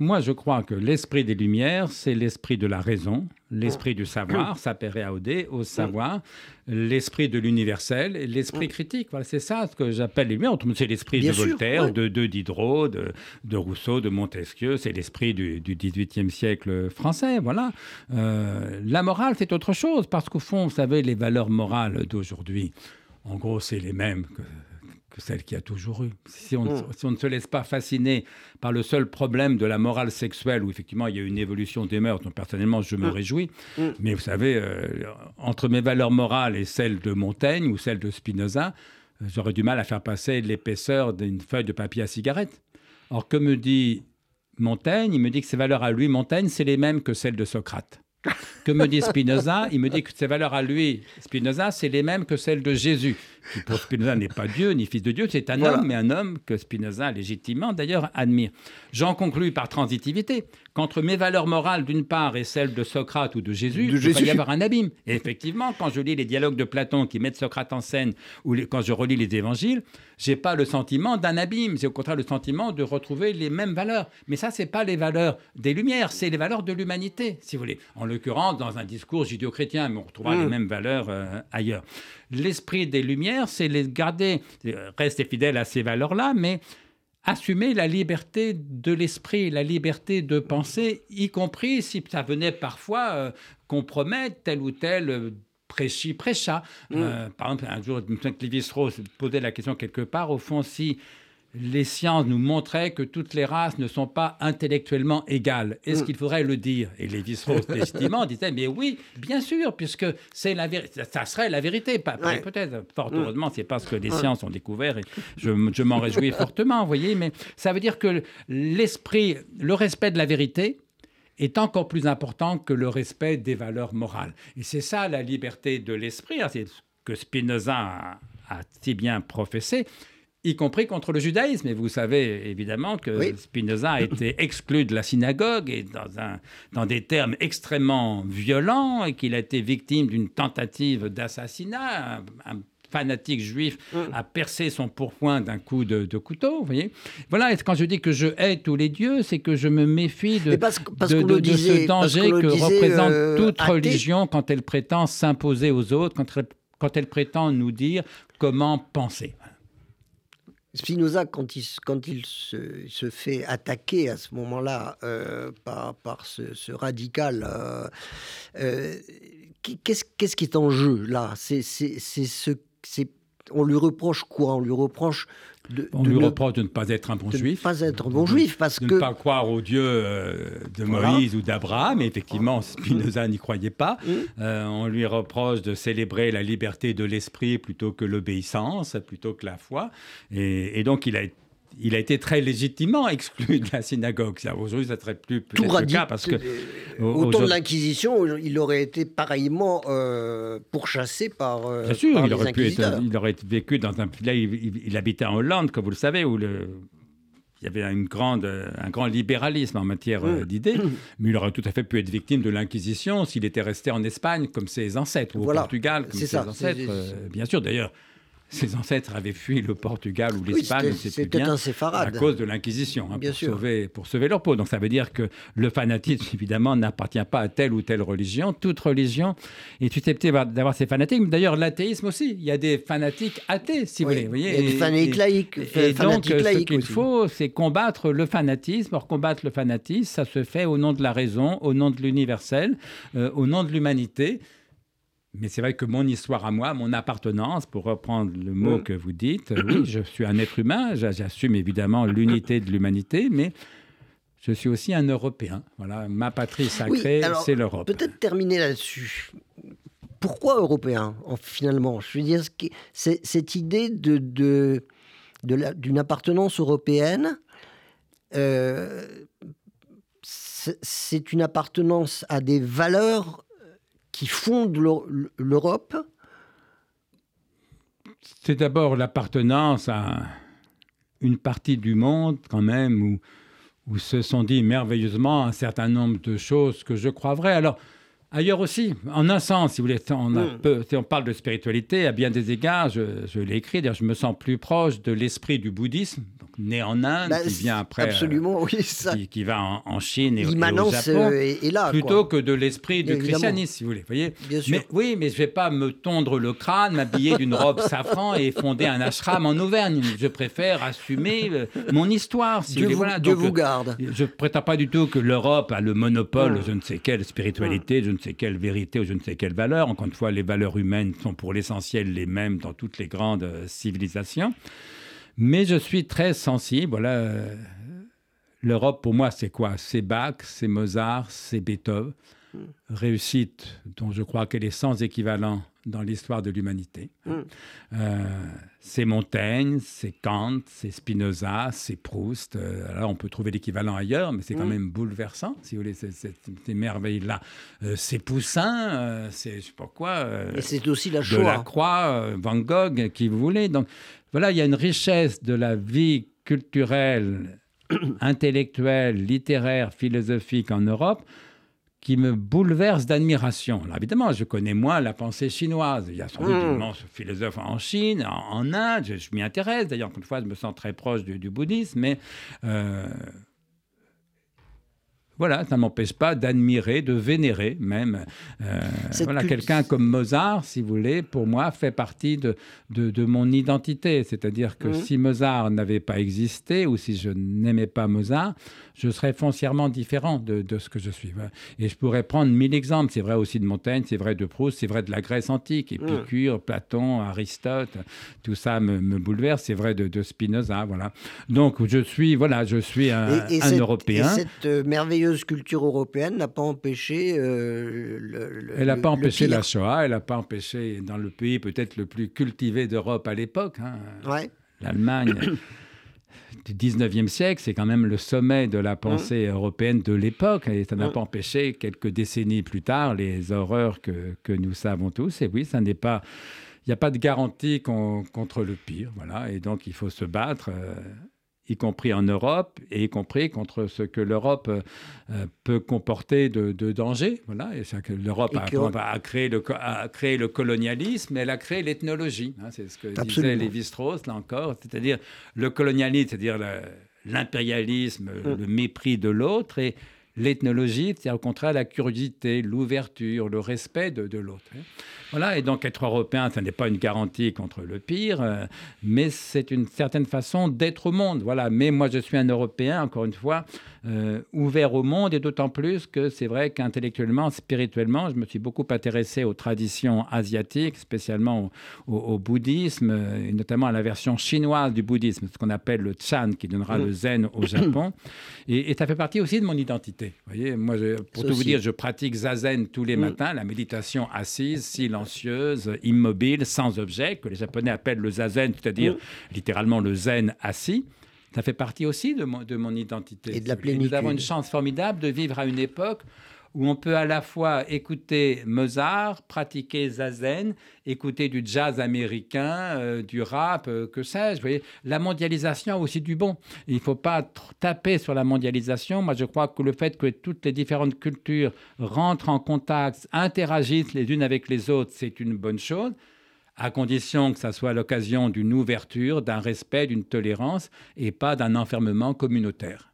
moi, je crois que l'esprit des Lumières, c'est l'esprit de la raison, l'esprit du savoir, sapere aude, au savoir, l'esprit de l'universel, l'esprit critique. Voilà, c'est ça ce que j'appelle les Lumières. C'est l'esprit de Voltaire, de, Diderot, de, Rousseau, de Montesquieu. C'est l'esprit du, XVIIIe siècle français. Voilà. Euh, la morale, c'est autre chose, parce qu'au fond, vous savez, les valeurs morales d'aujourd'hui, en gros, c'est les mêmes que celle qui a toujours eu. Si on, hmm. si on, ne se laisse pas fasciner par le seul problème de la morale sexuelle, où effectivement il y a une évolution des mœurs, dont personnellement je me hmm. réjouis, hmm. mais vous savez, euh, entre mes valeurs morales et celles de Montaigne ou celles de Spinoza, euh, j'aurais du mal à faire passer l'épaisseur d'une feuille de papier à cigarette. Or, que me dit Montaigne? Il me dit que ses valeurs à lui, Montaigne, c'est les mêmes que celles de Socrate. Que me dit Spinoza? Il me dit que ses valeurs à lui, Spinoza, c'est les mêmes que celles de Jésus, qui pour Spinoza n'est pas Dieu ni fils de Dieu, c'est un homme, mais un homme que Spinoza légitimement d'ailleurs admire. J'en conclus par transitivité qu'entre mes valeurs morales d'une part et celles de Socrate ou de Jésus, il peut y avoir un abîme. Et effectivement, quand je lis les dialogues de Platon qui mettent Socrate en scène, ou quand je relis les évangiles, j'ai pas le sentiment d'un abîme, j'ai au contraire le sentiment de retrouver les mêmes valeurs. Mais ça, c'est pas les valeurs des Lumières, c'est les valeurs de l'humanité, si vous voulez. En l'occurrence, dans un discours judéo-chrétien, mais on retrouvera les mmh. mêmes valeurs euh, ailleurs. L'esprit des Lumières, c'est les garder, euh, rester fidèle à ces valeurs-là, mais assumer la liberté de l'esprit, la liberté de penser, y compris si ça venait parfois euh, compromettre tel ou tel prêchi, prêcha. Mm. Euh, par exemple, un jour, Lévi-Strauss posait la question quelque part, au fond, si les sciences nous montraient que toutes les races ne sont pas intellectuellement égales. Est-ce mm. qu'il faudrait le dire? Et Lévi-Strauss, légitimement, disait, mais oui, bien sûr, puisque c'est la ça serait la vérité. Pas, Peut-être, fort mm. heureusement, c'est parce que les sciences ont découvert, et je, je m'en réjouis fortement, vous voyez, mais ça veut dire que l'esprit, le respect de la vérité, est encore plus important que le respect des valeurs morales. Et c'est ça la liberté de l'esprit, hein, c'est ce que Spinoza a, si bien professé, y compris contre le judaïsme. Et vous savez évidemment que Spinoza a été exclu de la synagogue et dans, un, dans des termes extrêmement violents et qu'il a été victime d'une tentative d'assassinat, fanatique juif mm. a percé son pourpoint d'un coup de, couteau, vous voyez. Voilà, et quand je dis que je hais tous les dieux, c'est que je me méfie de, ce danger que représente euh, toute religion quand elle prétend s'imposer aux autres, quand elle, quand elle prétend nous dire comment penser. Spinoza, quand il, se, fait attaquer à ce moment-là euh, par, ce, radical, euh, qu'est-ce qui est en jeu là? On lui reproche quoi? On lui reproche de, on lui reproche de ne pas être un bon juif. Ne pas être un bon juif parce de que. ne pas croire au Dieu euh, de Moïse ou d'Abraham. Effectivement, Spinoza n'y croyait pas. Mmh. Euh, on lui reproche de célébrer la liberté de l'esprit plutôt que l'obéissance, plutôt que la foi. Et, et donc, il a été il a été très légitimement exclu de la synagogue. Aujourd'hui, ça serait plus peut-être le cas parce que au temps de l'Inquisition, il aurait été pareillement euh, pourchassé par. Euh, Bien sûr, il aurait pu être, il aurait vécu dans un. Là, il, habitait en Hollande, comme vous le savez, où le, il y avait une grande, un grand libéralisme en matière euh, d'idées, mais il aurait tout à fait pu être victime de l'Inquisition s'il était resté en Espagne comme ses ancêtres, ou au Portugal comme ses ancêtres. bien sûr, d'ailleurs, ses ancêtres avaient fui le Portugal ou l'Espagne, c'était bien, à cause de l'Inquisition, hein, pour, sauver, pour sauver leur peau. Donc ça veut dire que le fanatisme, évidemment, n'appartient pas à telle ou telle religion. Toute religion est susceptible d'avoir ses fanatiques. D'ailleurs, l'athéisme aussi. Il y a des fanatiques athées, si vous voulez. il y a des fanatiques laïcs. Et, donc, ce qu'il faut, c'est combattre le fanatisme. Or, combattre le fanatisme, ça se fait au nom de la raison, au nom de l'universel, euh, au nom de l'humanité Mais c'est vrai que mon histoire à moi, mon appartenance, pour reprendre le mot Mm. que vous dites, oui, je suis un être humain, j'a- j'assume évidemment l'unité de l'humanité, mais je suis aussi un Européen. Voilà, ma patrie sacrée, c'est l'Europe. Peut-être terminer là-dessus. Pourquoi européen, en- finalement? Je veux dire, cette idée de, de, de la- d'une appartenance européenne, euh, c'est une appartenance à des valeurs qui fondent l'Eu- l'Europe. C'est d'abord l'appartenance à une partie du monde, quand même, où, où se sont dit merveilleusement un certain nombre de choses que je crois vraies. Alors, ailleurs aussi, en un sens, si vous voulez, on, a Mm. peu- si on parle de spiritualité, à bien des égards, je, je l'ai écrit, je me sens plus proche de l'esprit du bouddhisme, donc, né en Inde, Bah, qui vient après. euh, Absolument, oui, ça. qui, qui va en, en Chine et, et au Japon. euh, est, est là. Plutôt quoi. que de l'esprit du Évidemment. christianisme, si vous voulez. voyez Bien sûr. mais, oui, mais je ne vais pas me tondre le crâne, m'habiller d'une robe safran et fonder un ashram en Auvergne. Je préfère assumer euh, mon histoire. Si Dieu, vous voulez. vous, Voilà, Dieu donc, vous garde. je ne prétends pas du tout que l'Europe a le monopole de Mm. je ne sais quelle spiritualité, de je ne sais quelle vérité ou je ne sais quelle valeur. Encore une fois, les valeurs humaines sont pour l'essentiel les mêmes dans toutes les grandes euh, civilisations. Mais je suis très sensible. Voilà, euh, l'Europe pour moi, c'est quoi? C'est Bach, c'est Mozart, c'est Beethoven. Réussite dont je crois qu'elle est sans équivalent dans l'histoire de l'humanité. Mm. Euh, c'est Montaigne, c'est Kant, c'est Spinoza, c'est Proust. Euh, alors on peut trouver l'équivalent ailleurs, mais c'est quand Mm. même bouleversant, si vous voulez, ces, ces- ces merveilles-là. Euh, c'est Poussin, euh, c'est je sais pas quoi. euh, Et c'est aussi la de Shoah. la Croix, euh, Van Gogh, qui vous voulez. Donc voilà, il y a une richesse de la vie culturelle, intellectuelle, littéraire, philosophique en Europe qui me bouleverse d'admiration. Évidemment, je connais moins la pensée chinoise. Il y a sans doute Mm. d'immenses philosophes en Chine, en, en Inde. Je, je m'y intéresse. D'ailleurs, une fois, je me sens très proche du, du bouddhisme. Mais euh, voilà, ça ne m'empêche pas d'admirer, de vénérer même. euh, voilà, quelqu'un comme Mozart, si vous voulez, pour moi, fait partie de, de, de mon identité. C'est-à-dire que Mhm. si Mozart n'avait pas existé ou si je n'aimais pas Mozart, je serais foncièrement différent de, de ce que je suis. Et je pourrais prendre mille exemples. C'est vrai aussi de Montaigne, c'est vrai de Proust, c'est vrai de la Grèce antique, Épicure, Platon, Aristote, tout ça me, me bouleverse. C'est vrai de, Spinoza, voilà. Donc je suis, voilà, je suis un, Et, et un cette, Européen. et cette euh, merveilleuse culture européenne n'a pas empêché euh, le, le- Elle n'a pas empêché la Shoah, elle n'a pas empêché dans le pays peut-être le plus cultivé d'Europe à l'époque, hein, Ouais. l'Allemagne du 19e siècle, c'est quand même le sommet de la pensée européenne de l'époque, et ça n'a Mm. pas empêché quelques décennies plus tard les horreurs que, que nous savons tous. Et oui, ça n'est pas... Il n'y a pas de garantie con- contre le pire, voilà, et donc il faut se battre. euh, y compris en Europe, et y compris contre ce que l'Europe euh, euh, peut comporter de, de danger. Voilà. Et que l'Europe a, créé le, a créé le colonialisme, elle a créé l'ethnologie. hein. c'est ce que disait. Lévi-Strauss, là encore. C'est-à-dire le colonialisme, c'est-à-dire l'impérialisme, Mm. le mépris de l'autre, et l'ethnologie, c'est au contraire la curiosité, l'ouverture, le respect de, de l'autre. hein. Voilà, et donc être européen, ça n'est pas une garantie contre le pire, euh, mais c'est une certaine façon d'être au monde. Voilà, mais moi je suis un Européen, encore une fois, euh, ouvert au monde, et d'autant plus que c'est vrai qu'intellectuellement, spirituellement, je me suis beaucoup intéressé aux traditions asiatiques, spécialement au, au- au bouddhisme, et notamment à la version chinoise du bouddhisme, ce qu'on appelle le Chan, qui donnera le zen au Japon. Et, et ça fait partie aussi de mon identité. Vous voyez, moi, je- pour tout vous dire, je pratique zazen tous les Mm. matins, la méditation assise, silencieuse, immobile, sans objet, que les Japonais appellent le zazen, c'est-à dire Mm. littéralement le zen assis. Ça fait partie aussi de mon, de mon identité. Et de la voulez. Nous avons une plénitude. chance formidable de vivre à une époque où on peut à la fois écouter Mozart, pratiquer zazen, écouter du jazz américain, euh, du rap, euh, que sais-je. La mondialisation a aussi du bon. Il ne faut pas taper sur la mondialisation. Moi, je crois que le fait que toutes les différentes cultures rentrent en contact, interagissent les unes avec les autres, c'est une bonne chose à condition que ça soit l'occasion d'une ouverture, d'un respect, d'une tolérance, et pas d'un enfermement communautaire.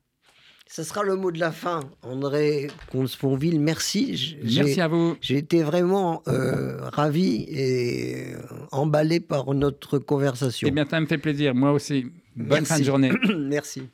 Ce sera le mot de la fin. André Consponville, merci. Merci à vous. J'ai été vraiment euh, ravi et euh, emballé par notre conversation. Eh bien, ça me fait plaisir. Moi aussi. Bonne fin de journée. Merci.